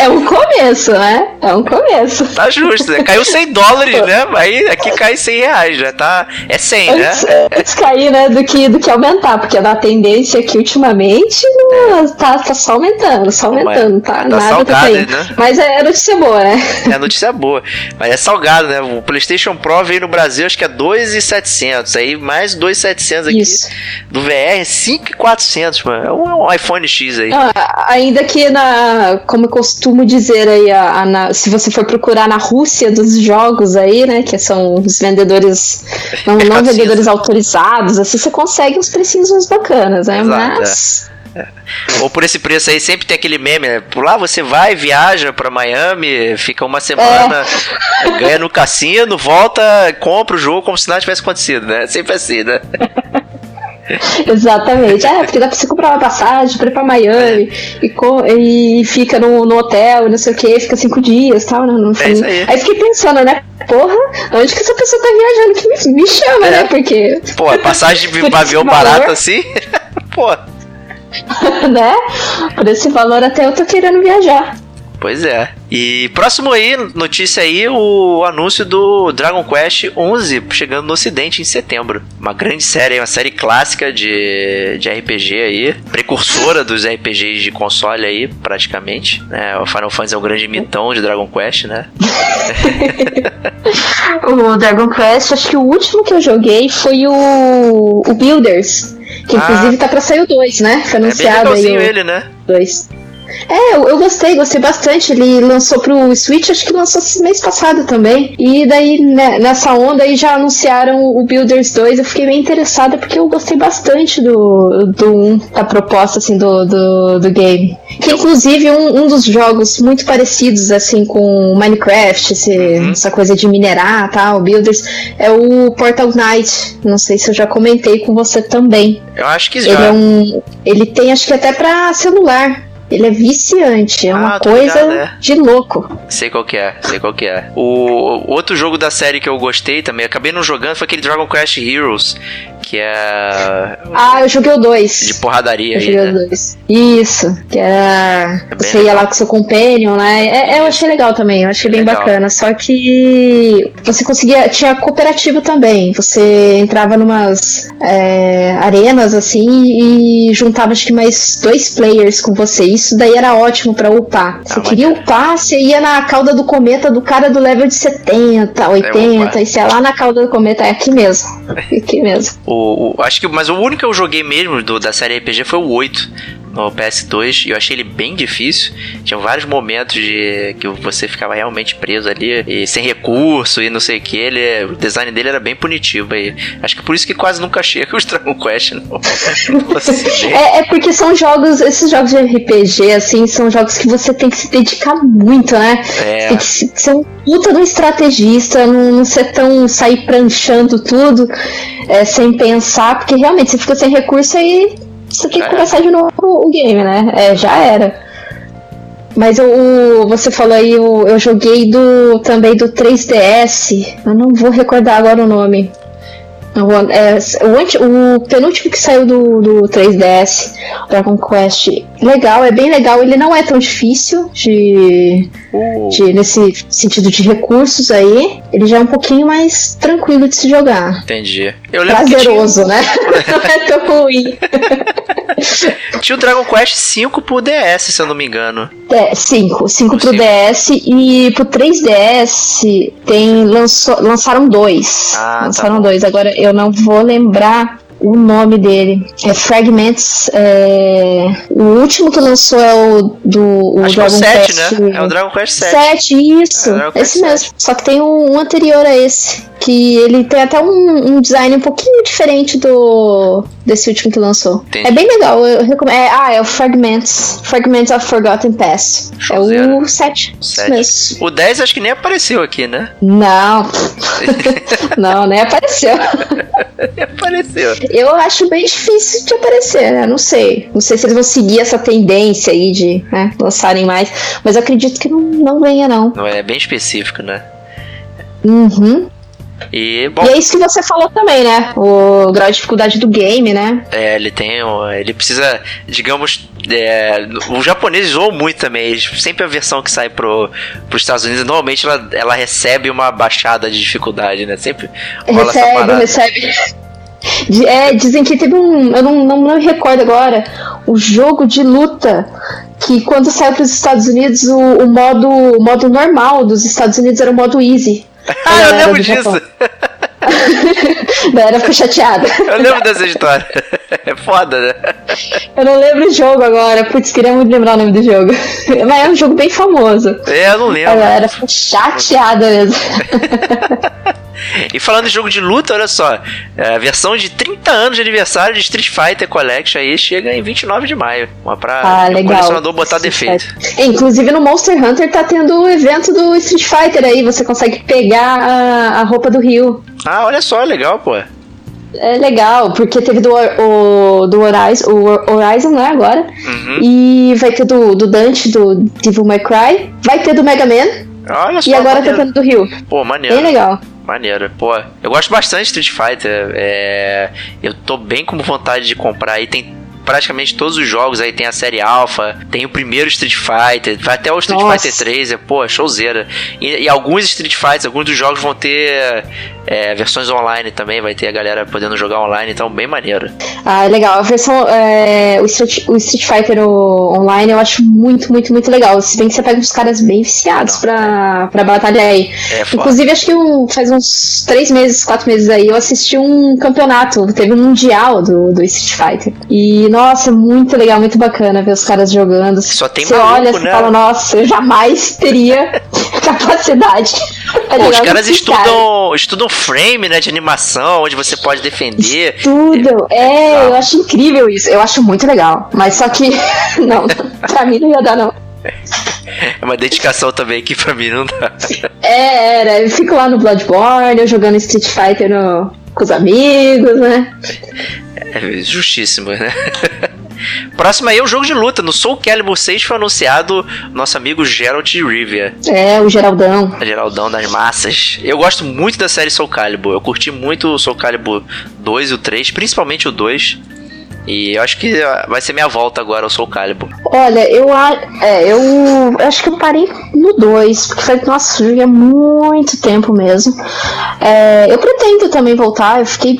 É um começo, né? É um começo. Tá justo, né? Caiu 100 dólares, né? Aí aqui cai 100 reais, já tá. É 100, né? Antes, antes cair, né, do que, do que aumentar, porque a tendência aqui ultimamente não, tá, tá só aumentando, só aumentando, tá? tá Nada tá salgado, caindo. né? Mas é notícia boa, né? É notícia boa. Mas é salgado, né? O PlayStation Pro veio no Brasil, acho que é 2,700. Aí mais 2,700 aqui. Isso. Do VR é 5,400, mano. É um, um iPhone X aí. Ah, ainda que na, como eu costumo dizer aí, a- a- na- se você for procurar na Rússia dos jogos aí, né, que são os vendedores, não, não Mercado vendedores cinza. autorizados, assim, você consegue uns precinhos bacanas, né? Exato, Mas Ou por esse preço aí, sempre tem aquele meme, né? Por lá você vai, viaja pra Miami, fica uma semana, ganha no cassino, volta, compra o jogo como se nada tivesse acontecido, né? Sempre assim, né? Exatamente. É, porque dá pra você comprar uma passagem pra ir pra Miami e, co- e fica no, no hotel e não sei o que, fica cinco dias e tal. Né, no É aí. aí fiquei pensando, né? Porra, onde que essa pessoa tá viajando que me, me chama, É. né? Porque, Pô, passagem de avião barato assim, pô. né? Por esse valor até eu tô querendo viajar. Pois é. E próximo aí, notícia aí, o anúncio do Dragon Quest 11 chegando no ocidente em setembro. Uma grande série, uma série clássica de, de RPG aí, precursora dos RPGs de console aí, praticamente. Né? O Final Fantasy é um grande mitão de Dragon Quest, né? O Dragon Quest, acho que o último que eu joguei foi o, o Builders. Que Ah. inclusive tá pra sair o 2, né? Foi É bem anunciado aí o ele, né? 2. É, eu, eu gostei, gostei bastante. Ele lançou pro Switch, acho que lançou esse mês passado também. E daí, né, nessa onda aí, já anunciaram o Builders 2. Eu fiquei bem interessada porque eu gostei bastante do, do 1, da proposta, assim, do, do, do game. Que inclusive um, um dos jogos muito parecidos, assim, com Minecraft, esse- Uhum. essa coisa de minerar tal, Builders, é o Portal Knight. Não sei se eu já comentei com você também. Eu acho que Ele já. é um. Ele tem, acho que até pra celular. Ele é viciante, é Ah, uma tô coisa ligado, é. de louco. Sei qual que é, sei qual que é. O o outro jogo da série que eu gostei também, acabei não jogando, foi aquele Dragon Quest Heroes, que é Ah, eu joguei o 2. de porradaria Eu aí, joguei o né? 2. Isso, que era. É você ia legal. lá com seu companion, né? É, é, eu achei legal também, eu achei bem Legal. bacana. Só que você conseguia. Tinha cooperativo também. Você entrava numas é, arenas assim e juntava acho que mais dois players com você. Isso daí era ótimo pra upar. Você Ah, queria upar, você ia na cauda do cometa do cara do level de 70, 80, upar. e ia lá na cauda do cometa, é aqui mesmo. Aqui mesmo. O, acho que, mas o único que eu joguei mesmo do- da série RPG foi o 8 no PS2 e eu achei ele bem difícil. Tinha vários momentos de que você ficava realmente preso ali e sem recurso e não sei o que. Ele, o design dele era bem punitivo aí. Acho que por isso que quase nunca chega os Dragon Quest Ocidente. É, é porque são jogos, esses jogos de RPG, assim, são jogos que você tem que se dedicar muito, né? É. Tem que se- ser um puta de um estrategista, não, não ser tão sair pranchando tudo é, sem pensar, porque realmente você fica sem recurso aí você tem que começar de novo o game, né? É, já era. Mas o, o- você falou aí, o- eu joguei do também do 3DS. Eu não vou recordar agora o nome. Vou- é, o, anti- o penúltimo que saiu do, do 3DS, Dragon Quest, legal, é bem legal. Ele não é tão difícil de, O- de nesse sentido de recursos aí. Ele já é um pouquinho mais tranquilo de se jogar. Entendi. Eu lembro Prazeroso, né? não é tão ruim. tinha, tinha o Dragon Quest 5 pro DS, se eu não me engano. É, 5. 5 pro Cinco. DS e pro 3DS tem, lançou, lançaram dois. Ah, tá lançaram bom. dois. Agora eu não vou lembrar o nome dele. É Fragments. é, O último que lançou é o do o Acho que é o Dragon 7, Quest. né? É o Dragon Quest 7. 7, isso. É, Dragon Quest esse mesmo. Só que tem um, um anterior a esse. Que ele tem até um, um design um pouquinho diferente do desse último que lançou. Entendi. É bem legal. Eu recomendo. É, ah, é o Fragments. Fragments of Forgotten Past. É o 7. Sete. Mesmo. O 10 acho que nem apareceu aqui, né? Não. Não, nem apareceu. Nem apareceu. Eu acho bem difícil de aparecer, né? Não sei. Não sei se eles vão seguir essa tendência aí de né, lançarem mais. Mas eu acredito que não, não venha, não. Não é bem específico, né? Uhum. E, bom, E é isso que você falou também, né? O grau de dificuldade do game, né? é, ele tem. Ele precisa, digamos. É, os japoneses zoam muito também. sempre a versão que sai pro, pros Estados Unidos, normalmente ela, ela recebe uma baixada de dificuldade, né? Sempre rola essa recebe, parada. recebe. É, dizem que teve um. Eu não, não, não me recordo agora. O jogo de luta. Que quando saiu para os Estados Unidos, o, o modo, o modo normal dos Estados Unidos era o modo easy. Ah, eu lembro disso! A galera ficou chateada. Eu lembro dessa história. É foda, né? Eu não lembro o jogo agora. Putz, queria muito lembrar o nome do jogo. Mas é um jogo bem famoso. É, eu não A lembro. galera ficou chateada mesmo. E falando de jogo de luta, olha só. é, A versão de 30 anos de aniversário de Street Fighter Collection aí chega em 29 de maio. Uma pra Ah, legal. colecionador botar defeito. É, inclusive no Monster Hunter tá tendo o evento do Street Fighter aí. Você consegue pegar a, a roupa do Rio. Ah, olha só, legal, pô. É legal, porque teve do, o, do Horizon, o Horizon, né, agora. Uhum. E vai ter do, do Dante, do Devil May Cry. Vai ter do Mega Man. Olha só, E agora tá maneiro. tendo do Rio. Pô, maneiro. Bem legal. Maneiro. Pô, eu gosto bastante de Street Fighter. É, eu tô bem com vontade de comprar aí. Tem praticamente todos os jogos aí. Tem a série Alpha, tem o primeiro Street Fighter, vai até o Street Nossa. Fighter 3. É, pô, showzeira. E, e alguns Street Fighters, alguns dos jogos vão ter é, versões online também. Vai ter a galera podendo jogar online, então bem maneiro. Ah, é legal. A versão. é, o, Street, o Street Fighter o- online eu acho muito, muito, muito legal. Se bem que você pega uns caras bem viciados Não, pra, pra batalhar aí. É. Inclusive, acho que faz uns três meses, quatro meses aí, eu assisti um campeonato. Teve um mundial do, do Street Fighter. E, nossa, muito legal, muito bacana ver os caras jogando. Só tem Você maluco, olha e né? fala, nossa, eu jamais teria capacidade. Pô, os jogar com caras esses caras. estudam, estudam frame, né, de animação, onde você pode defender. Tudo. É, Legal. eu acho incrível isso. Eu acho muito legal. Mas só que, não, pra mim não ia dar, não. É uma dedicação também que pra mim não dá. É, era. Eu fico lá no Bloodborne, eu jogando Street Fighter no- com os amigos, né? É justíssimo, né? Próximo aí é o jogo de luta. No Soul Calibur 6 foi anunciado nosso amigo Geralt de Rivia. É, o Geraldão. A Geraldão das massas. Eu gosto muito da série Soul Calibur. Eu curti muito o Soul Calibur 2 e o 3, principalmente o 2. E eu acho que vai ser minha volta agora ao Soul Calibur. Olha, eu, é, eu, eu acho que eu parei no 2, porque foi, nossa, joguei há muito tempo mesmo. É, eu pretendo também voltar, eu fiquei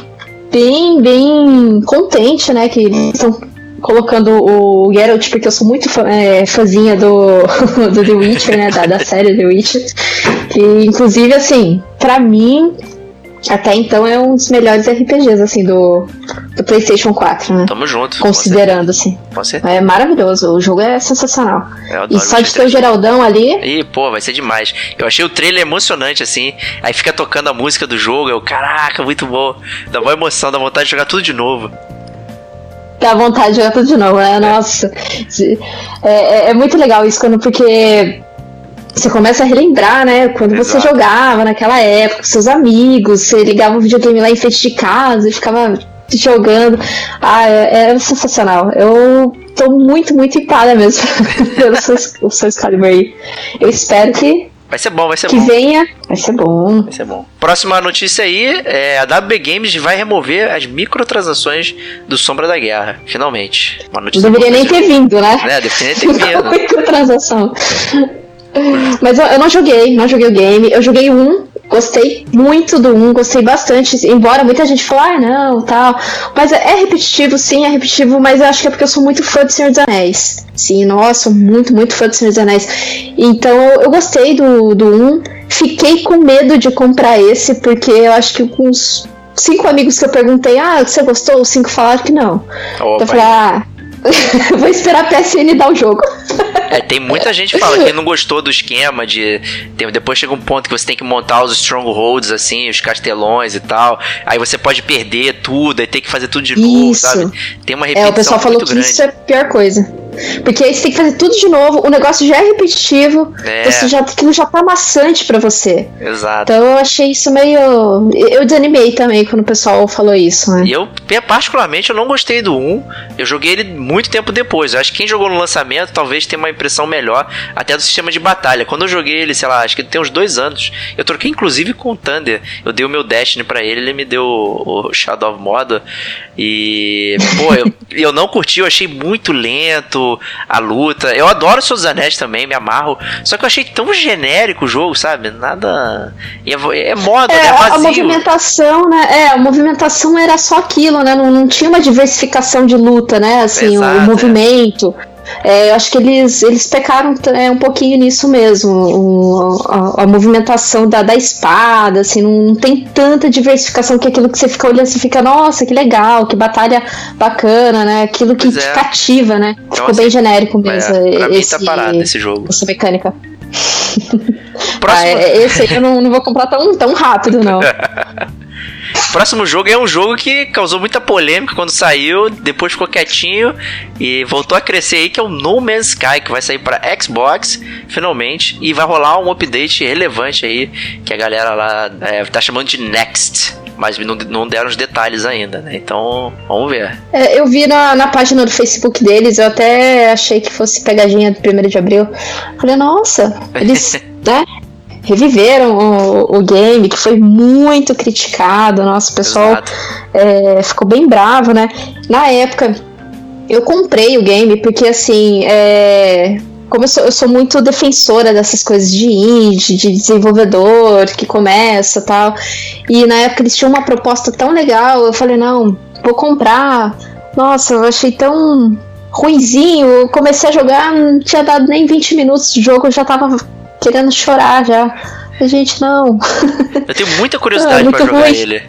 bem, bem contente, né, que eles estão colocando o Geralt, porque eu sou muito fã, é, fãzinha do, do The Witcher, né, da, da série The Witcher. E, inclusive, assim, pra mim, até então é um dos melhores RPGs, assim, do, do PlayStation 4, né? Tamo junto. Considerando, assim. É maravilhoso, o jogo é sensacional. E só de ter o Geraldão ali. E, pô, vai ser demais. Eu achei o trailer emocionante, assim. Aí fica tocando a música do jogo. Eu, caraca, muito bom. Dá uma emoção, dá vontade de jogar tudo de novo. Dá vontade de jogar tudo de novo, né? Nossa. É, é, é muito legal isso, quando, porque você começa a relembrar, né? Quando Exato. você jogava naquela época com seus amigos, você ligava o videogame lá em frente de casa e ficava jogando. Ah, é, é sensacional. Eu tô muito, muito empada mesmo pelo seu, seu Excalibur aí. Eu espero que Vai ser bom, vai ser que bom. Que venha, vai ser bom. Vai ser bom. Próxima notícia aí é a WB Games vai remover as microtransações do Sombra da Guerra, finalmente. Uma notícia Deveria nem ter vindo, né? É, deveria ter vindo. microtransação. Mas eu, eu, não joguei, não joguei o game. Eu joguei um, gostei muito do um, gostei bastante. Embora muita gente fale, ah, não, tal. Mas é, repetitivo, sim, é repetitivo, mas eu acho que é porque eu sou muito fã de Senhor dos Anéis. Sim, nossa, muito, muito fã de Senhor dos Anéis. Então eu gostei do, do um. Fiquei com medo de comprar esse, porque eu acho que com os cinco amigos que eu perguntei, ah, você gostou? Os cinco falaram que não. Opa. Então eu falei, ah Vou esperar a PSN dar o jogo. É, tem muita gente que fala que não gostou do esquema de. Tem, depois chega um ponto que você tem que montar os strongholds, assim, os castelões e tal. Aí você pode perder tudo, aí tem que fazer tudo de novo, sabe? Tem uma repetição. É, o pessoal falou que grande. isso é a pior coisa. Porque aí você tem que fazer tudo de novo, o negócio já é repetitivo, é. Você já, aquilo já tá maçante para você. Exato. Então eu achei isso meio. Eu desanimei também quando o pessoal falou isso, né? E eu, particularmente, eu não gostei do 1. Eu joguei ele muito tempo depois. Eu acho que quem jogou no lançamento talvez tenha uma impressão melhor até do sistema de batalha. Quando eu joguei ele, sei lá, acho que tem uns dois anos, eu troquei inclusive com o Thunder. Eu dei o meu Destiny para ele, ele me deu o Shadow of Mordor. E, pô, eu, eu não curti, eu achei muito lento a luta. Eu adoro Seus Anéis também, me amarro. Só que eu achei tão genérico o jogo, sabe? Nada. É, é moda, é, né? Vazio. A movimentação, né? É, a movimentação era só aquilo, né? Não, não tinha uma diversificação de luta, né? Assim, Exato, o, o movimento. É. É, eu acho que eles, eles pecaram é, um pouquinho nisso mesmo. O, a, a, movimentação da, da espada, assim, não tem tanta diversificação que aquilo que você fica olhando, você fica, nossa, que legal, que batalha bacana, né? Aquilo que te é. cativa, né? Então, Ficou assim, bem genérico mesmo. É, pra esse, mim tá parado esse jogo. Essa mecânica. Próximo... ah, é, esse aí eu não, não vou comprar tão, tão rápido, não. Próximo jogo é um jogo que causou muita polêmica quando saiu, depois ficou quietinho e voltou a crescer aí, que é o No Man's Sky, que vai sair para Xbox finalmente e vai rolar um update relevante aí, que a galera lá é, tá chamando de Next mas não, não deram os detalhes ainda, né? Então, vamos ver. É, eu vi na, na página do Facebook deles, eu até achei que fosse pegadinha do 1 de abril. Falei, nossa, eles, né? Reviveram o, o, game, que foi muito criticado. Nosso pessoal é, ficou bem bravo, né? Na época, eu comprei o game porque, assim, é, como eu sou, eu sou, muito defensora dessas coisas de indie, de desenvolvedor que começa tal. E na época eles tinham uma proposta tão legal, eu falei, não, vou comprar. Nossa, eu achei tão ruinzinho. Eu comecei a jogar, não tinha dado nem 20 minutos de jogo, eu já tava querendo chorar já. Gente, não. Eu tenho muita curiosidade ah, pra jogar ruim. ele.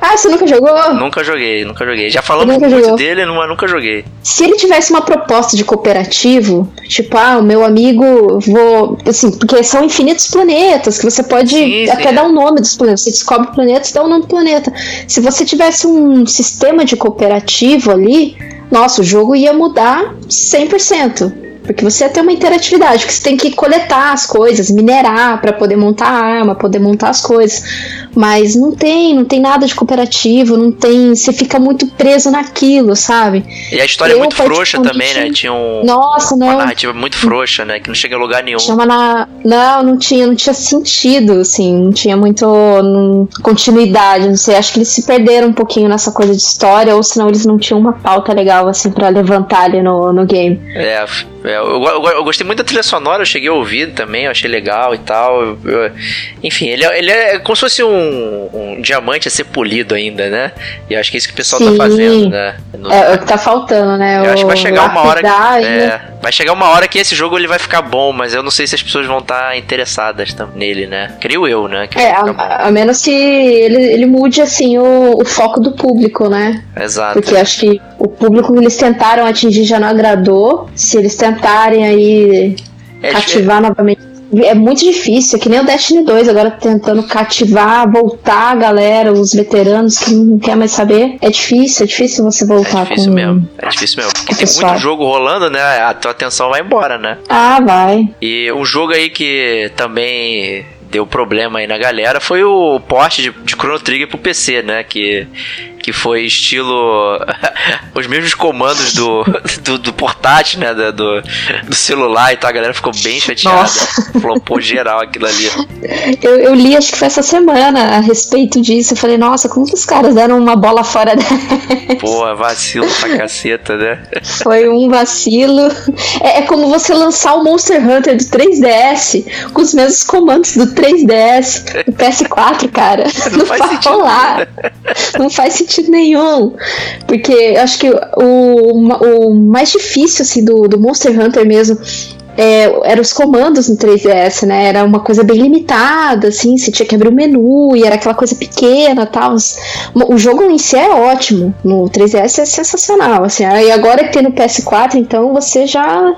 Ah, você nunca jogou? Nunca joguei, nunca joguei. Já falamos muito jogou. dele, mas nunca joguei. Se ele tivesse uma proposta de cooperativo, tipo, ah, o meu amigo, vou. Assim, porque são infinitos planetas, que você pode sim, até sim. dar o um nome dos planetas. Você descobre planetas e dá o um nome do planeta. Se você tivesse um sistema de cooperativo ali, nossa, o jogo ia mudar 100%. Porque você tem uma interatividade, que você tem que coletar as coisas, minerar para poder montar a arma, poder montar as coisas. Mas não tem, não tem nada de cooperativo, não tem. Você fica muito preso naquilo, sabe? E a história é muito frouxa também, né? Tinha um, Nossa, não. uma narrativa muito frouxa, né? Que não chega a lugar nenhum. Chama na... Não, não tinha, não tinha sentido, assim, não tinha muito não... continuidade, não sei. Acho que eles se perderam um pouquinho nessa coisa de história, ou senão eles não tinham uma pauta legal, assim, para levantar ali no, no game. É, é eu, eu, eu, gostei muito da trilha sonora, eu cheguei a ouvir também, eu achei legal e tal. Eu, enfim, ele, é, ele é como se fosse um, um, diamante a ser polido ainda, né? E eu acho que é isso que o pessoal tá Sim. tá fazendo, né? No... É o que tá faltando, né? Eu acho que vai chegar uma hora que. É, vai chegar uma hora que esse jogo ele vai ficar bom, mas eu não sei se as pessoas vão estar tá interessadas nele, né? Creio eu, né? é, a, a, menos que ele, ele mude assim o, o foco do público, né? Exato. Porque acho que o público que eles tentaram atingir já não agradou. Se eles tentarem aí é, cativar é... novamente é muito difícil, é que nem o Destiny 2 agora tentando cativar, voltar a galera, os veteranos que não quer mais saber. É difícil, é difícil você voltar É difícil com, mesmo, é difícil mesmo. Porque tem muito jogo rolando, né? A tua atenção vai embora, né? Ah, vai. E um jogo aí que também deu problema aí na galera foi o porte de, de Chrono Trigger pro PC, né? Que que foi estilo os mesmos comandos do, do, do portátil, né, do, do celular e tal, a galera ficou bem chateada. Nossa. Flopou geral aquilo ali. Eu, eu, li, acho que foi essa semana, a respeito disso. Eu falei, nossa, como que os caras deram uma bola fora dessa? Pô, vacilo pra caceta, né? Foi um vacilo. É, é, como você lançar o Monster Hunter do 3DS com os mesmos comandos do 3DS, do PS4, cara. Não, não faz sentido. Rolar. Não faz sentido nenhum. Porque acho que o, o mais difícil, assim, do, do Monster Hunter mesmo é, eram os comandos no 3DS, né? Era uma coisa bem limitada, assim, você tinha que abrir o menu e era aquela coisa pequena tal. O jogo em si é ótimo, no 3DS é sensacional, assim. E agora que tem no PS4, então você já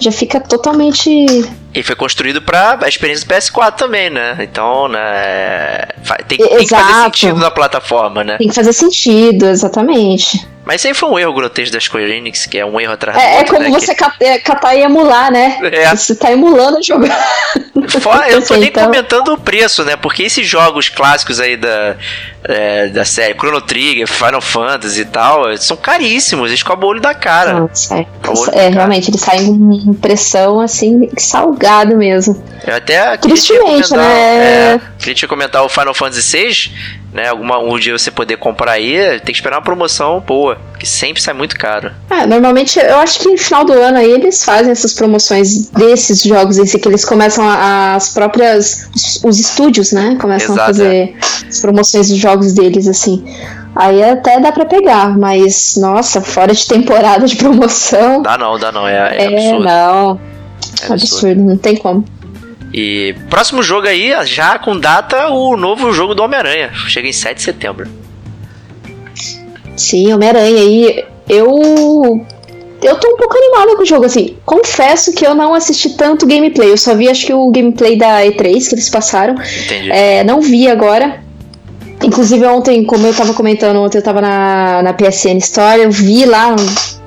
já fica totalmente e foi construído para a experiência do PS4 também, né? Então, né, tem, tem que fazer sentido na plataforma, né? Tem que fazer sentido, exatamente. Mas isso aí foi um erro grotesco da Square Enix, que é um erro atrás é, do é outro, É como né? você que... É, catar e emular, né? É. Você tá emulando o jogo. Fora, eu tô nem então... comentando o preço, né? Porque esses jogos clássicos aí da, é, da série Chrono Trigger, Final Fantasy e tal, são caríssimos, eles cobram o olho da cara. Nossa, é, é realmente, eles saem com impressão assim, salgado mesmo. Eu até queria te comentar, né? É, queria te comentar o Final Fantasy VI, né? Alguma, um dia você poder comprar aí, tem que esperar uma promoção boa, que sempre sai muito caro. É, normalmente eu acho que no final do ano aí eles fazem essas promoções desses jogos em si, que eles começam as próprias. Os, os, estúdios, né? Começam Exato, a fazer é. as promoções dos jogos deles, assim. Aí até dá pra pegar, mas nossa, fora de temporada de promoção. Dá não, dá não, é, é, é absurdo. Não. É absurdo. absurdo, não tem como. E próximo jogo aí, já com data, o novo jogo do Homem-Aranha. Chega em 7 de setembro. Sim, Homem-Aranha aí. Eu. Eu tô um pouco animada com o jogo, assim. Confesso que eu não assisti tanto gameplay. Eu só vi, acho que o gameplay da E3 que eles passaram. Entendi. É, não vi agora. Inclusive ontem, como eu tava comentando, ontem eu tava na, na PSN Store, eu vi lá.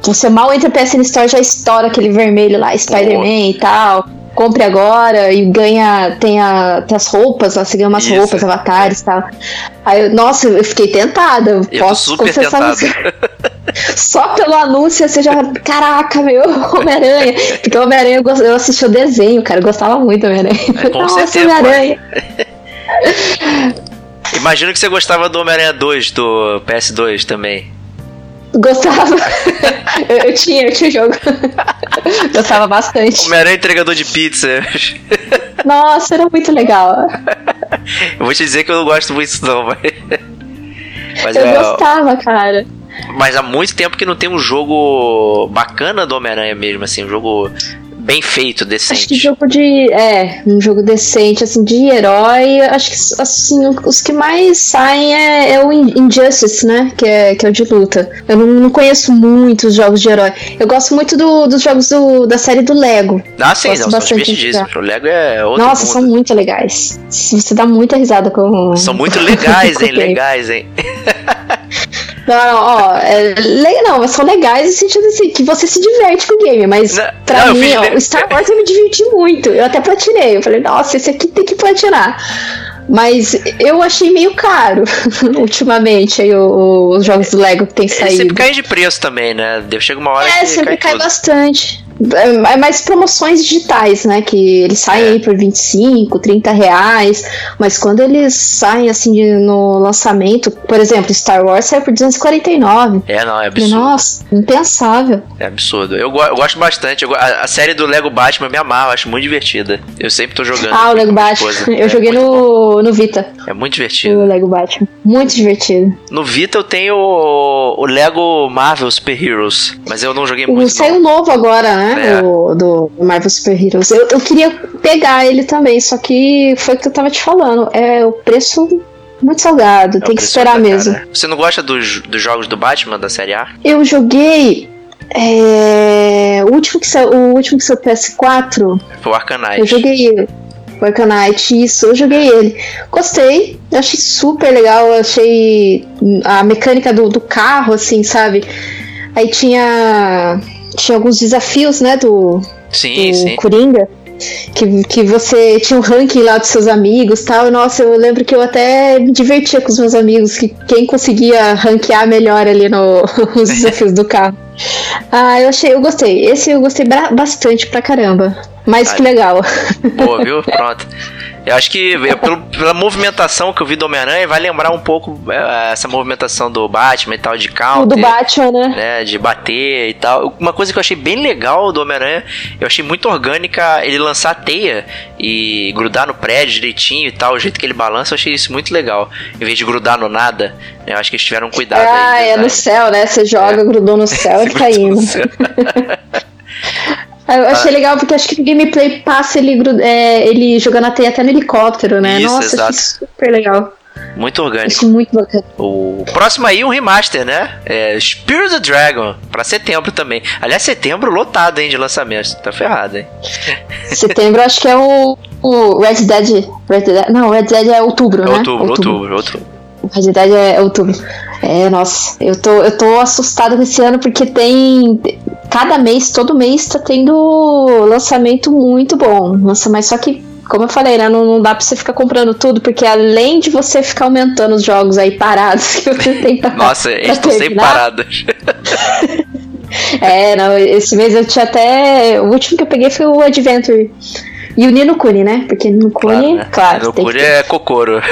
Você mal entra na PSN Store já estoura aquele vermelho lá, Spider-Man e tal compre agora e ganha, tem, a, tem as roupas, lá, você ganha umas Isso. roupas, avatares e tal. Aí, eu, nossa, eu fiquei tentada. Eu posso tentada. Só pelo anúncio você já. Caraca, meu, Homem-Aranha. Porque o Homem-Aranha eu, eu assisti o desenho, cara. Eu gostava muito do Homem-Aranha. É, com nossa, Homem-Aranha. Imagino que você gostava do Homem-Aranha 2 do PS2 também. Gostava. eu, eu, tinha, eu tinha o jogo. Gostava bastante. Homem-Aranha entregador de pizza. Nossa, era muito legal. eu vou te dizer que eu não gosto muito disso não, mas... mas eu é... gostava, cara. Mas há muito tempo que não tem um jogo bacana do Homem-Aranha mesmo, assim, um jogo bem feito, decente. Acho que jogo de. É, um jogo decente, assim, de herói. Acho que, assim, os que mais saem é, é o Injustice, né? Que é, que é o de luta. Eu não, não conheço muitos jogos de herói. Eu gosto muito do, dos jogos do, da série do Lego. Ah, sim, gosto não, bastante divertidíssimos. O Lego é outro Nossa, mundo. são muito legais. Você dá muita risada com. São muito legais, hein? legais, hein? Não, não, ó, é, não, são legais no sentido assim, que você se diverte com o game, mas Não, pra não, mim, ó, Star Wars eu me diverti muito. Eu até platinei. Eu falei, nossa, esse aqui tem que platinar. Mas eu achei meio caro ultimamente aí, os jogos do Lego que tem Ele saído. sempre cai de preço também, né? Deve chegar uma hora É, que sempre cai tudo. bastante. É mais promoções digitais, né? Que eles saem É. aí por 25, 30 reais. Mas quando eles saem assim de- no lançamento, por exemplo, Star Wars saiu por 249. É, não, é absurdo. Nossa, impensável. É absurdo. Eu, eu gosto bastante. eu a, a série do Lego Batman eu me amarro, eu acho muito divertida. Eu sempre tô jogando. Ah, o Lego Batman. Eu É joguei bom. no, no Vita. É muito O divertido. Lego Batman. Muito divertido. No Vita eu tenho o, o Lego Marvel Super Heroes, mas eu não joguei O, muito. saiu não. novo agora, né? É. O, do Marvel Super Heroes. Eu, eu queria pegar ele também, só que foi o que eu tava te falando. É o preço muito salgado, É tem que esperar mesmo. cara. Você não gosta dos, dos jogos do Batman da série A? Eu joguei. é, o último que saiu, o último que saiu PS4, Foi o Arcanite. eu joguei ele. O Arcanite, isso, eu joguei ele. Gostei, achei super legal, achei a mecânica do, do carro, assim, sabe? Aí tinha. Tinha alguns desafios, né, do, Sim, do sim. Coringa. Que, que você tinha um ranking lá dos seus amigos tal. Nossa, eu lembro que eu até me divertia com os meus amigos, que quem conseguia ranquear melhor ali no, nos desafios do carro. Ah, eu achei, eu gostei. Esse eu gostei bastante pra caramba. Mais que Ah, legal. Boa, viu? Pronto. Eu acho que é, pelo- pela movimentação que eu vi do Homem-Aranha, vai lembrar um pouco é, essa movimentação do Batman e tal, de O counter. do Batman, né? né, de bater e tal. Uma coisa que eu achei bem legal do Homem-Aranha, eu achei muito orgânica ele lançar a teia e grudar no prédio direitinho e tal, o jeito que ele balança, eu achei isso muito legal. Em vez de grudar no nada, né, eu acho que eles tiveram cuidado Ah, aí. é no céu, né? Você joga, grudou no céu e tá indo. Ah, Eu achei legal porque acho que no gameplay passa ele, é, ele jogando a teia até no helicóptero, né? Isso, Nossa, exato. super legal. Muito orgânico. Muito bacana. O próximo aí, um remaster, né? É Spirit of the Dragon, pra setembro também. Aliás, setembro lotado, hein, de lançamento. Tá ferrado, hein? Setembro acho que é o, o Red Dead. Red Dead. Não, Red Dead é outubro, É né? outubro, outubro, outubro. Red Dead é outubro. É, nossa, eu tô, eu tô assustada com esse ano porque tem. Cada mês, todo mês, tá tendo lançamento muito bom. Nossa, mas só que, como eu falei, né? Não, não dá pra você ficar comprando tudo, porque além de você ficar aumentando os jogos aí parados que você tem pra. Nossa, eles pra estão sempre parados. É, não, esse mês eu tinha até. O último que eu peguei foi o Adventure. E o Nino Kuni, né? Porque Nino Kuni, né? claro, que Curi ter. é Kokoro.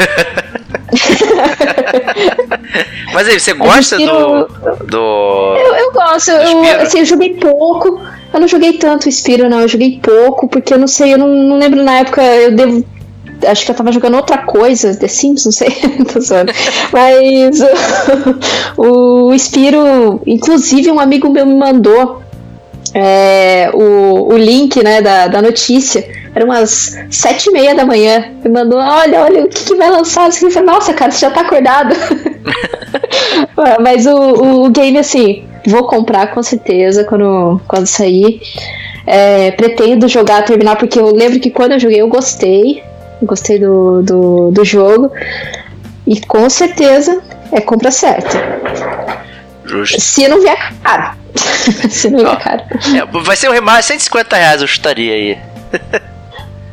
Mas aí, você gosta do. Spiro- do. Eu, eu gosto, eu, assim, eu joguei pouco. Eu não joguei tanto o Spiro, não. Eu joguei pouco, porque eu não sei, eu não, não lembro na época, eu devo. Acho que eu tava jogando outra coisa, The Sims, não sei, tô zoando. Mas o, o Spiro, inclusive um amigo meu me mandou é, o, o link né, da, da notícia. Era umas sete e meia da manhã. Me mandou, olha, olha, o que, que vai lançar? Eu falei, Nossa, cara, você já tá acordado. Mas o, o game, assim, vou comprar com certeza quando, quando sair. É, pretendo jogar, terminar, porque eu lembro que quando eu joguei eu gostei. Eu Gostei do, do, do jogo. E com certeza é compra certa. Justo. Se não vier caro. Se não vier caro. É, vai ser um remaster 150 reais, eu chutaria aí.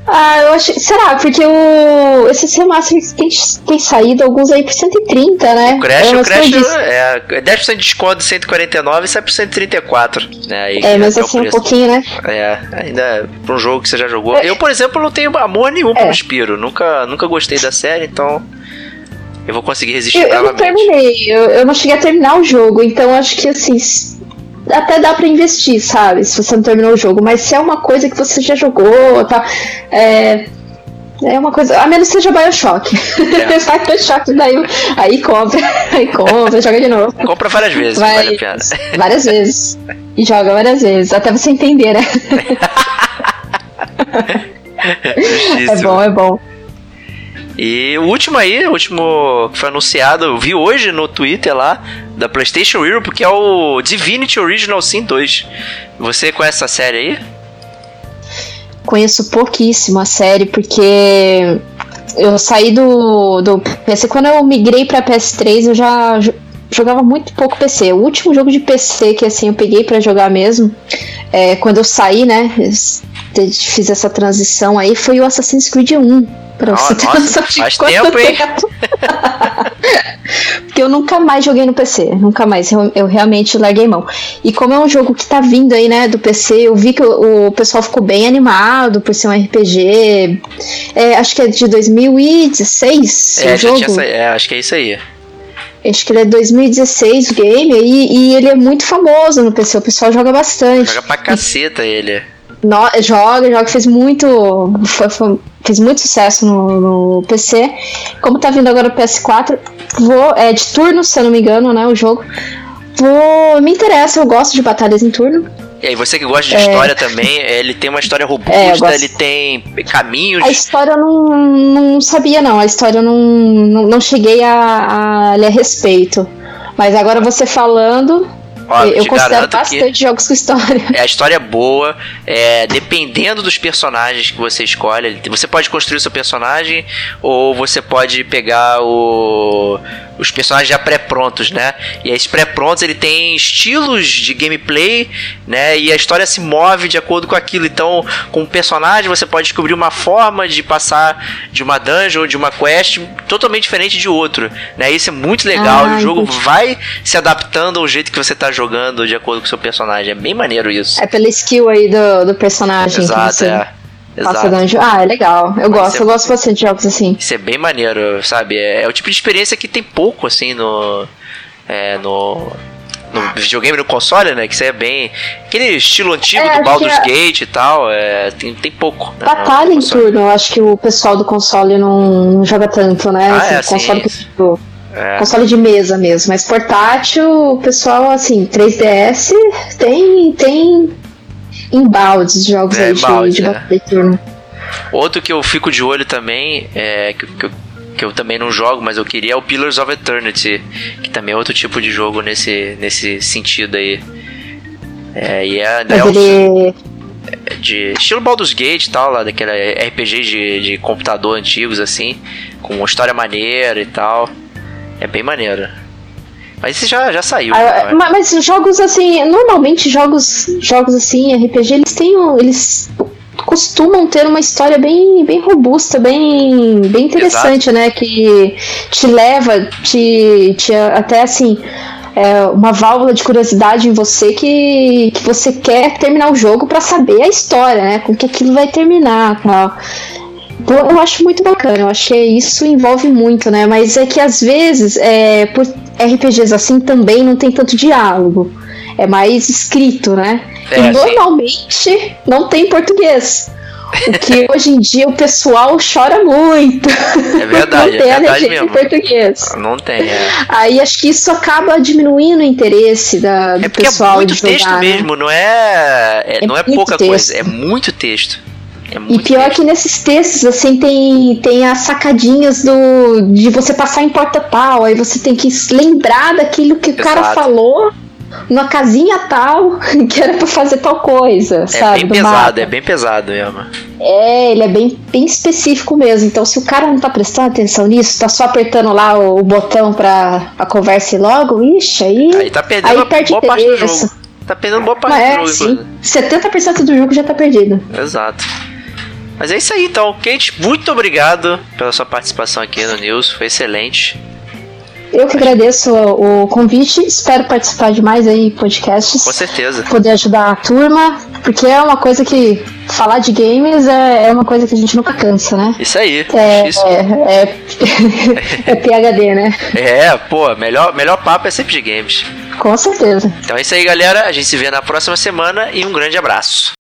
Ah, eu achei. Será? Porque o, esses remasters tem, tem saído alguns aí por 130, né? O Crash, é, o Crash disse, é 10% de desconto de 149 e sai por 134. Né? É, mas é o assim, um pouquinho, né? É, ainda pra um jogo que você já jogou. É. Eu, por exemplo, não tenho amor nenhum É. pelo Spiro. Nunca, nunca gostei da série, então eu vou conseguir resistir Eu, eu não terminei, eu, eu não cheguei a terminar o jogo, então acho que assim. Até dá pra investir, sabe? Se você não terminou o jogo. Mas se é uma coisa que você já jogou, tá? É. É uma coisa. A menos que seja Bioshock. É. Bioshock, daí aí compra, aí compra, joga de novo. Compra várias vezes, Vai- vale a pena. Várias vezes. E joga várias vezes. Até você entender, né? É bom, é bom. E o último aí, o último que foi anunciado, eu vi hoje no Twitter lá, da PlayStation Hero, porque é o Divinity Original Sin 2. Você conhece essa série aí? Conheço pouquíssimo a série, porque eu saí do, do PC. Quando eu migrei pra PS3, eu já jogava muito pouco PC. O último jogo de PC que assim eu peguei para jogar mesmo, é, quando eu saí, né, fiz essa transição aí, foi o Assassin's Creed 1. Pra você ter nossa, de faz tempo, tempo. hein? Porque eu nunca mais joguei no PC, nunca mais. Eu, eu, realmente larguei mão. E como é um jogo que tá vindo aí, né, do PC, eu vi que o, o pessoal ficou bem animado por ser um RPG. É, acho que é de 2016 é, o jogo. Essa, é, acho que é isso aí. Acho que ele é 2016 o game e, e, ele é muito famoso no PC, o pessoal joga bastante. Joga pra caceta ele. No, joga, joga, fez muito. Foi, foi, fez muito sucesso no, no, PC. Como tá vindo agora o PS4, vou. É de turno, se eu não me engano, né? O jogo. Vou. Me interessa, eu gosto de batalhas em turno. E aí, você que gosta de é... história também, ele tem uma história robusta, é, ele tem caminhos. A história eu não, não sabia, não. A história eu não, não, não cheguei a, a ler a respeito. Mas agora você falando, Ó, eu, eu considero bastante jogos com história. É, a história é boa, é, dependendo dos personagens que você escolhe. Você pode construir o seu personagem ou você pode pegar o os personagens já pré-prontos, né? E esses pré-prontos ele tem estilos de gameplay, né? E a história se move de acordo com aquilo. Então, com o personagem você pode descobrir uma forma de passar de uma dungeon ou de uma quest totalmente diferente de outro, né? Isso é muito legal. Ah, o jogo entendi. vai se adaptando ao jeito que você está jogando de acordo com o seu personagem. É bem maneiro isso. É pela skill aí do, do personagem. Exato, você... é. Exato. Dungeon. Ah, é legal. Eu gosto, é, eu gosto bastante de jogos assim. Isso é bem maneiro, sabe? É, é, o tipo de experiência que tem pouco, assim, no. É, no. No videogame, no console, né? Que isso é bem. Aquele estilo antigo é, do Baldur's é... Gate e tal, é, tem, tem pouco. Né, Batalha em turno, eu acho que o pessoal do console não, não joga tanto, né? Ah, é, console que, é. Console de mesa mesmo, mas portátil, o pessoal, assim, 3DS tem, tem embaldes de jogos é, aí embalde, de, de é. turno. Outro que eu fico de olho também, é, que, que, que, eu também não jogo, mas eu queria é o Pillars of Eternity, que também é outro tipo de jogo nesse, nesse sentido aí. É, e é, é ele... É de estilo Baldur's Gate e tal, lá daquele RPG de, de computador antigos assim, com uma história maneira e tal. É bem maneiro. Mas esse já, já saiu. Ah, né? mas, mas, jogos assim, normalmente jogos, jogos assim, RPG, eles têm. Eles costumam ter uma história bem, bem robusta, bem, bem interessante, Exato. né? Que te leva, te, te até assim. É uma válvula de curiosidade em você que, que você quer terminar o jogo para saber a história, né? Com que aquilo vai terminar tal. Eu acho muito bacana, eu acho que isso envolve muito, né? Mas é que às vezes, é, por RPGs assim também não tem tanto diálogo. É mais escrito, né? É, e normalmente sim. não tem português. O que hoje em dia o pessoal chora muito. É verdade, não tem é verdade mesmo. em português. Não tem, é. Aí acho que isso acaba diminuindo o interesse da, do é pessoal. É muito texto jogar, né? mesmo, não é, é, é não é pouca texto. coisa, é muito texto. É e pior que nesses textos, assim, tem, tem as sacadinhas do de você passar em porta tal, aí você tem que lembrar daquilo que Exato. o cara falou numa casinha tal, que era pra fazer tal coisa, é sabe? É bem pesado, mapa. é bem pesado mesmo. É, ele é bem, bem específico mesmo. Então, se o cara não tá prestando atenção nisso, tá só apertando lá o, o botão pra a conversa ir logo, ixi, aí. Aí tá perdendo aí perde boa parte do jogo. Tá perdendo boa parte é, do jogo. Sim. 70% do jogo já tá perdido. Exato. Mas é isso aí então. Kate, muito obrigado pela sua participação aqui no News. Foi excelente. Eu que agradeço o convite, espero participar de mais aí podcasts. Com certeza. Poder ajudar a turma, porque é uma coisa que falar de games é, é uma coisa que a gente nunca cansa, né? Isso aí. É, isso. é, é, é PHD, né? É, pô, melhor, melhor papo é sempre de games. Com certeza. Então é isso aí, galera. A gente se vê na próxima semana e um grande abraço.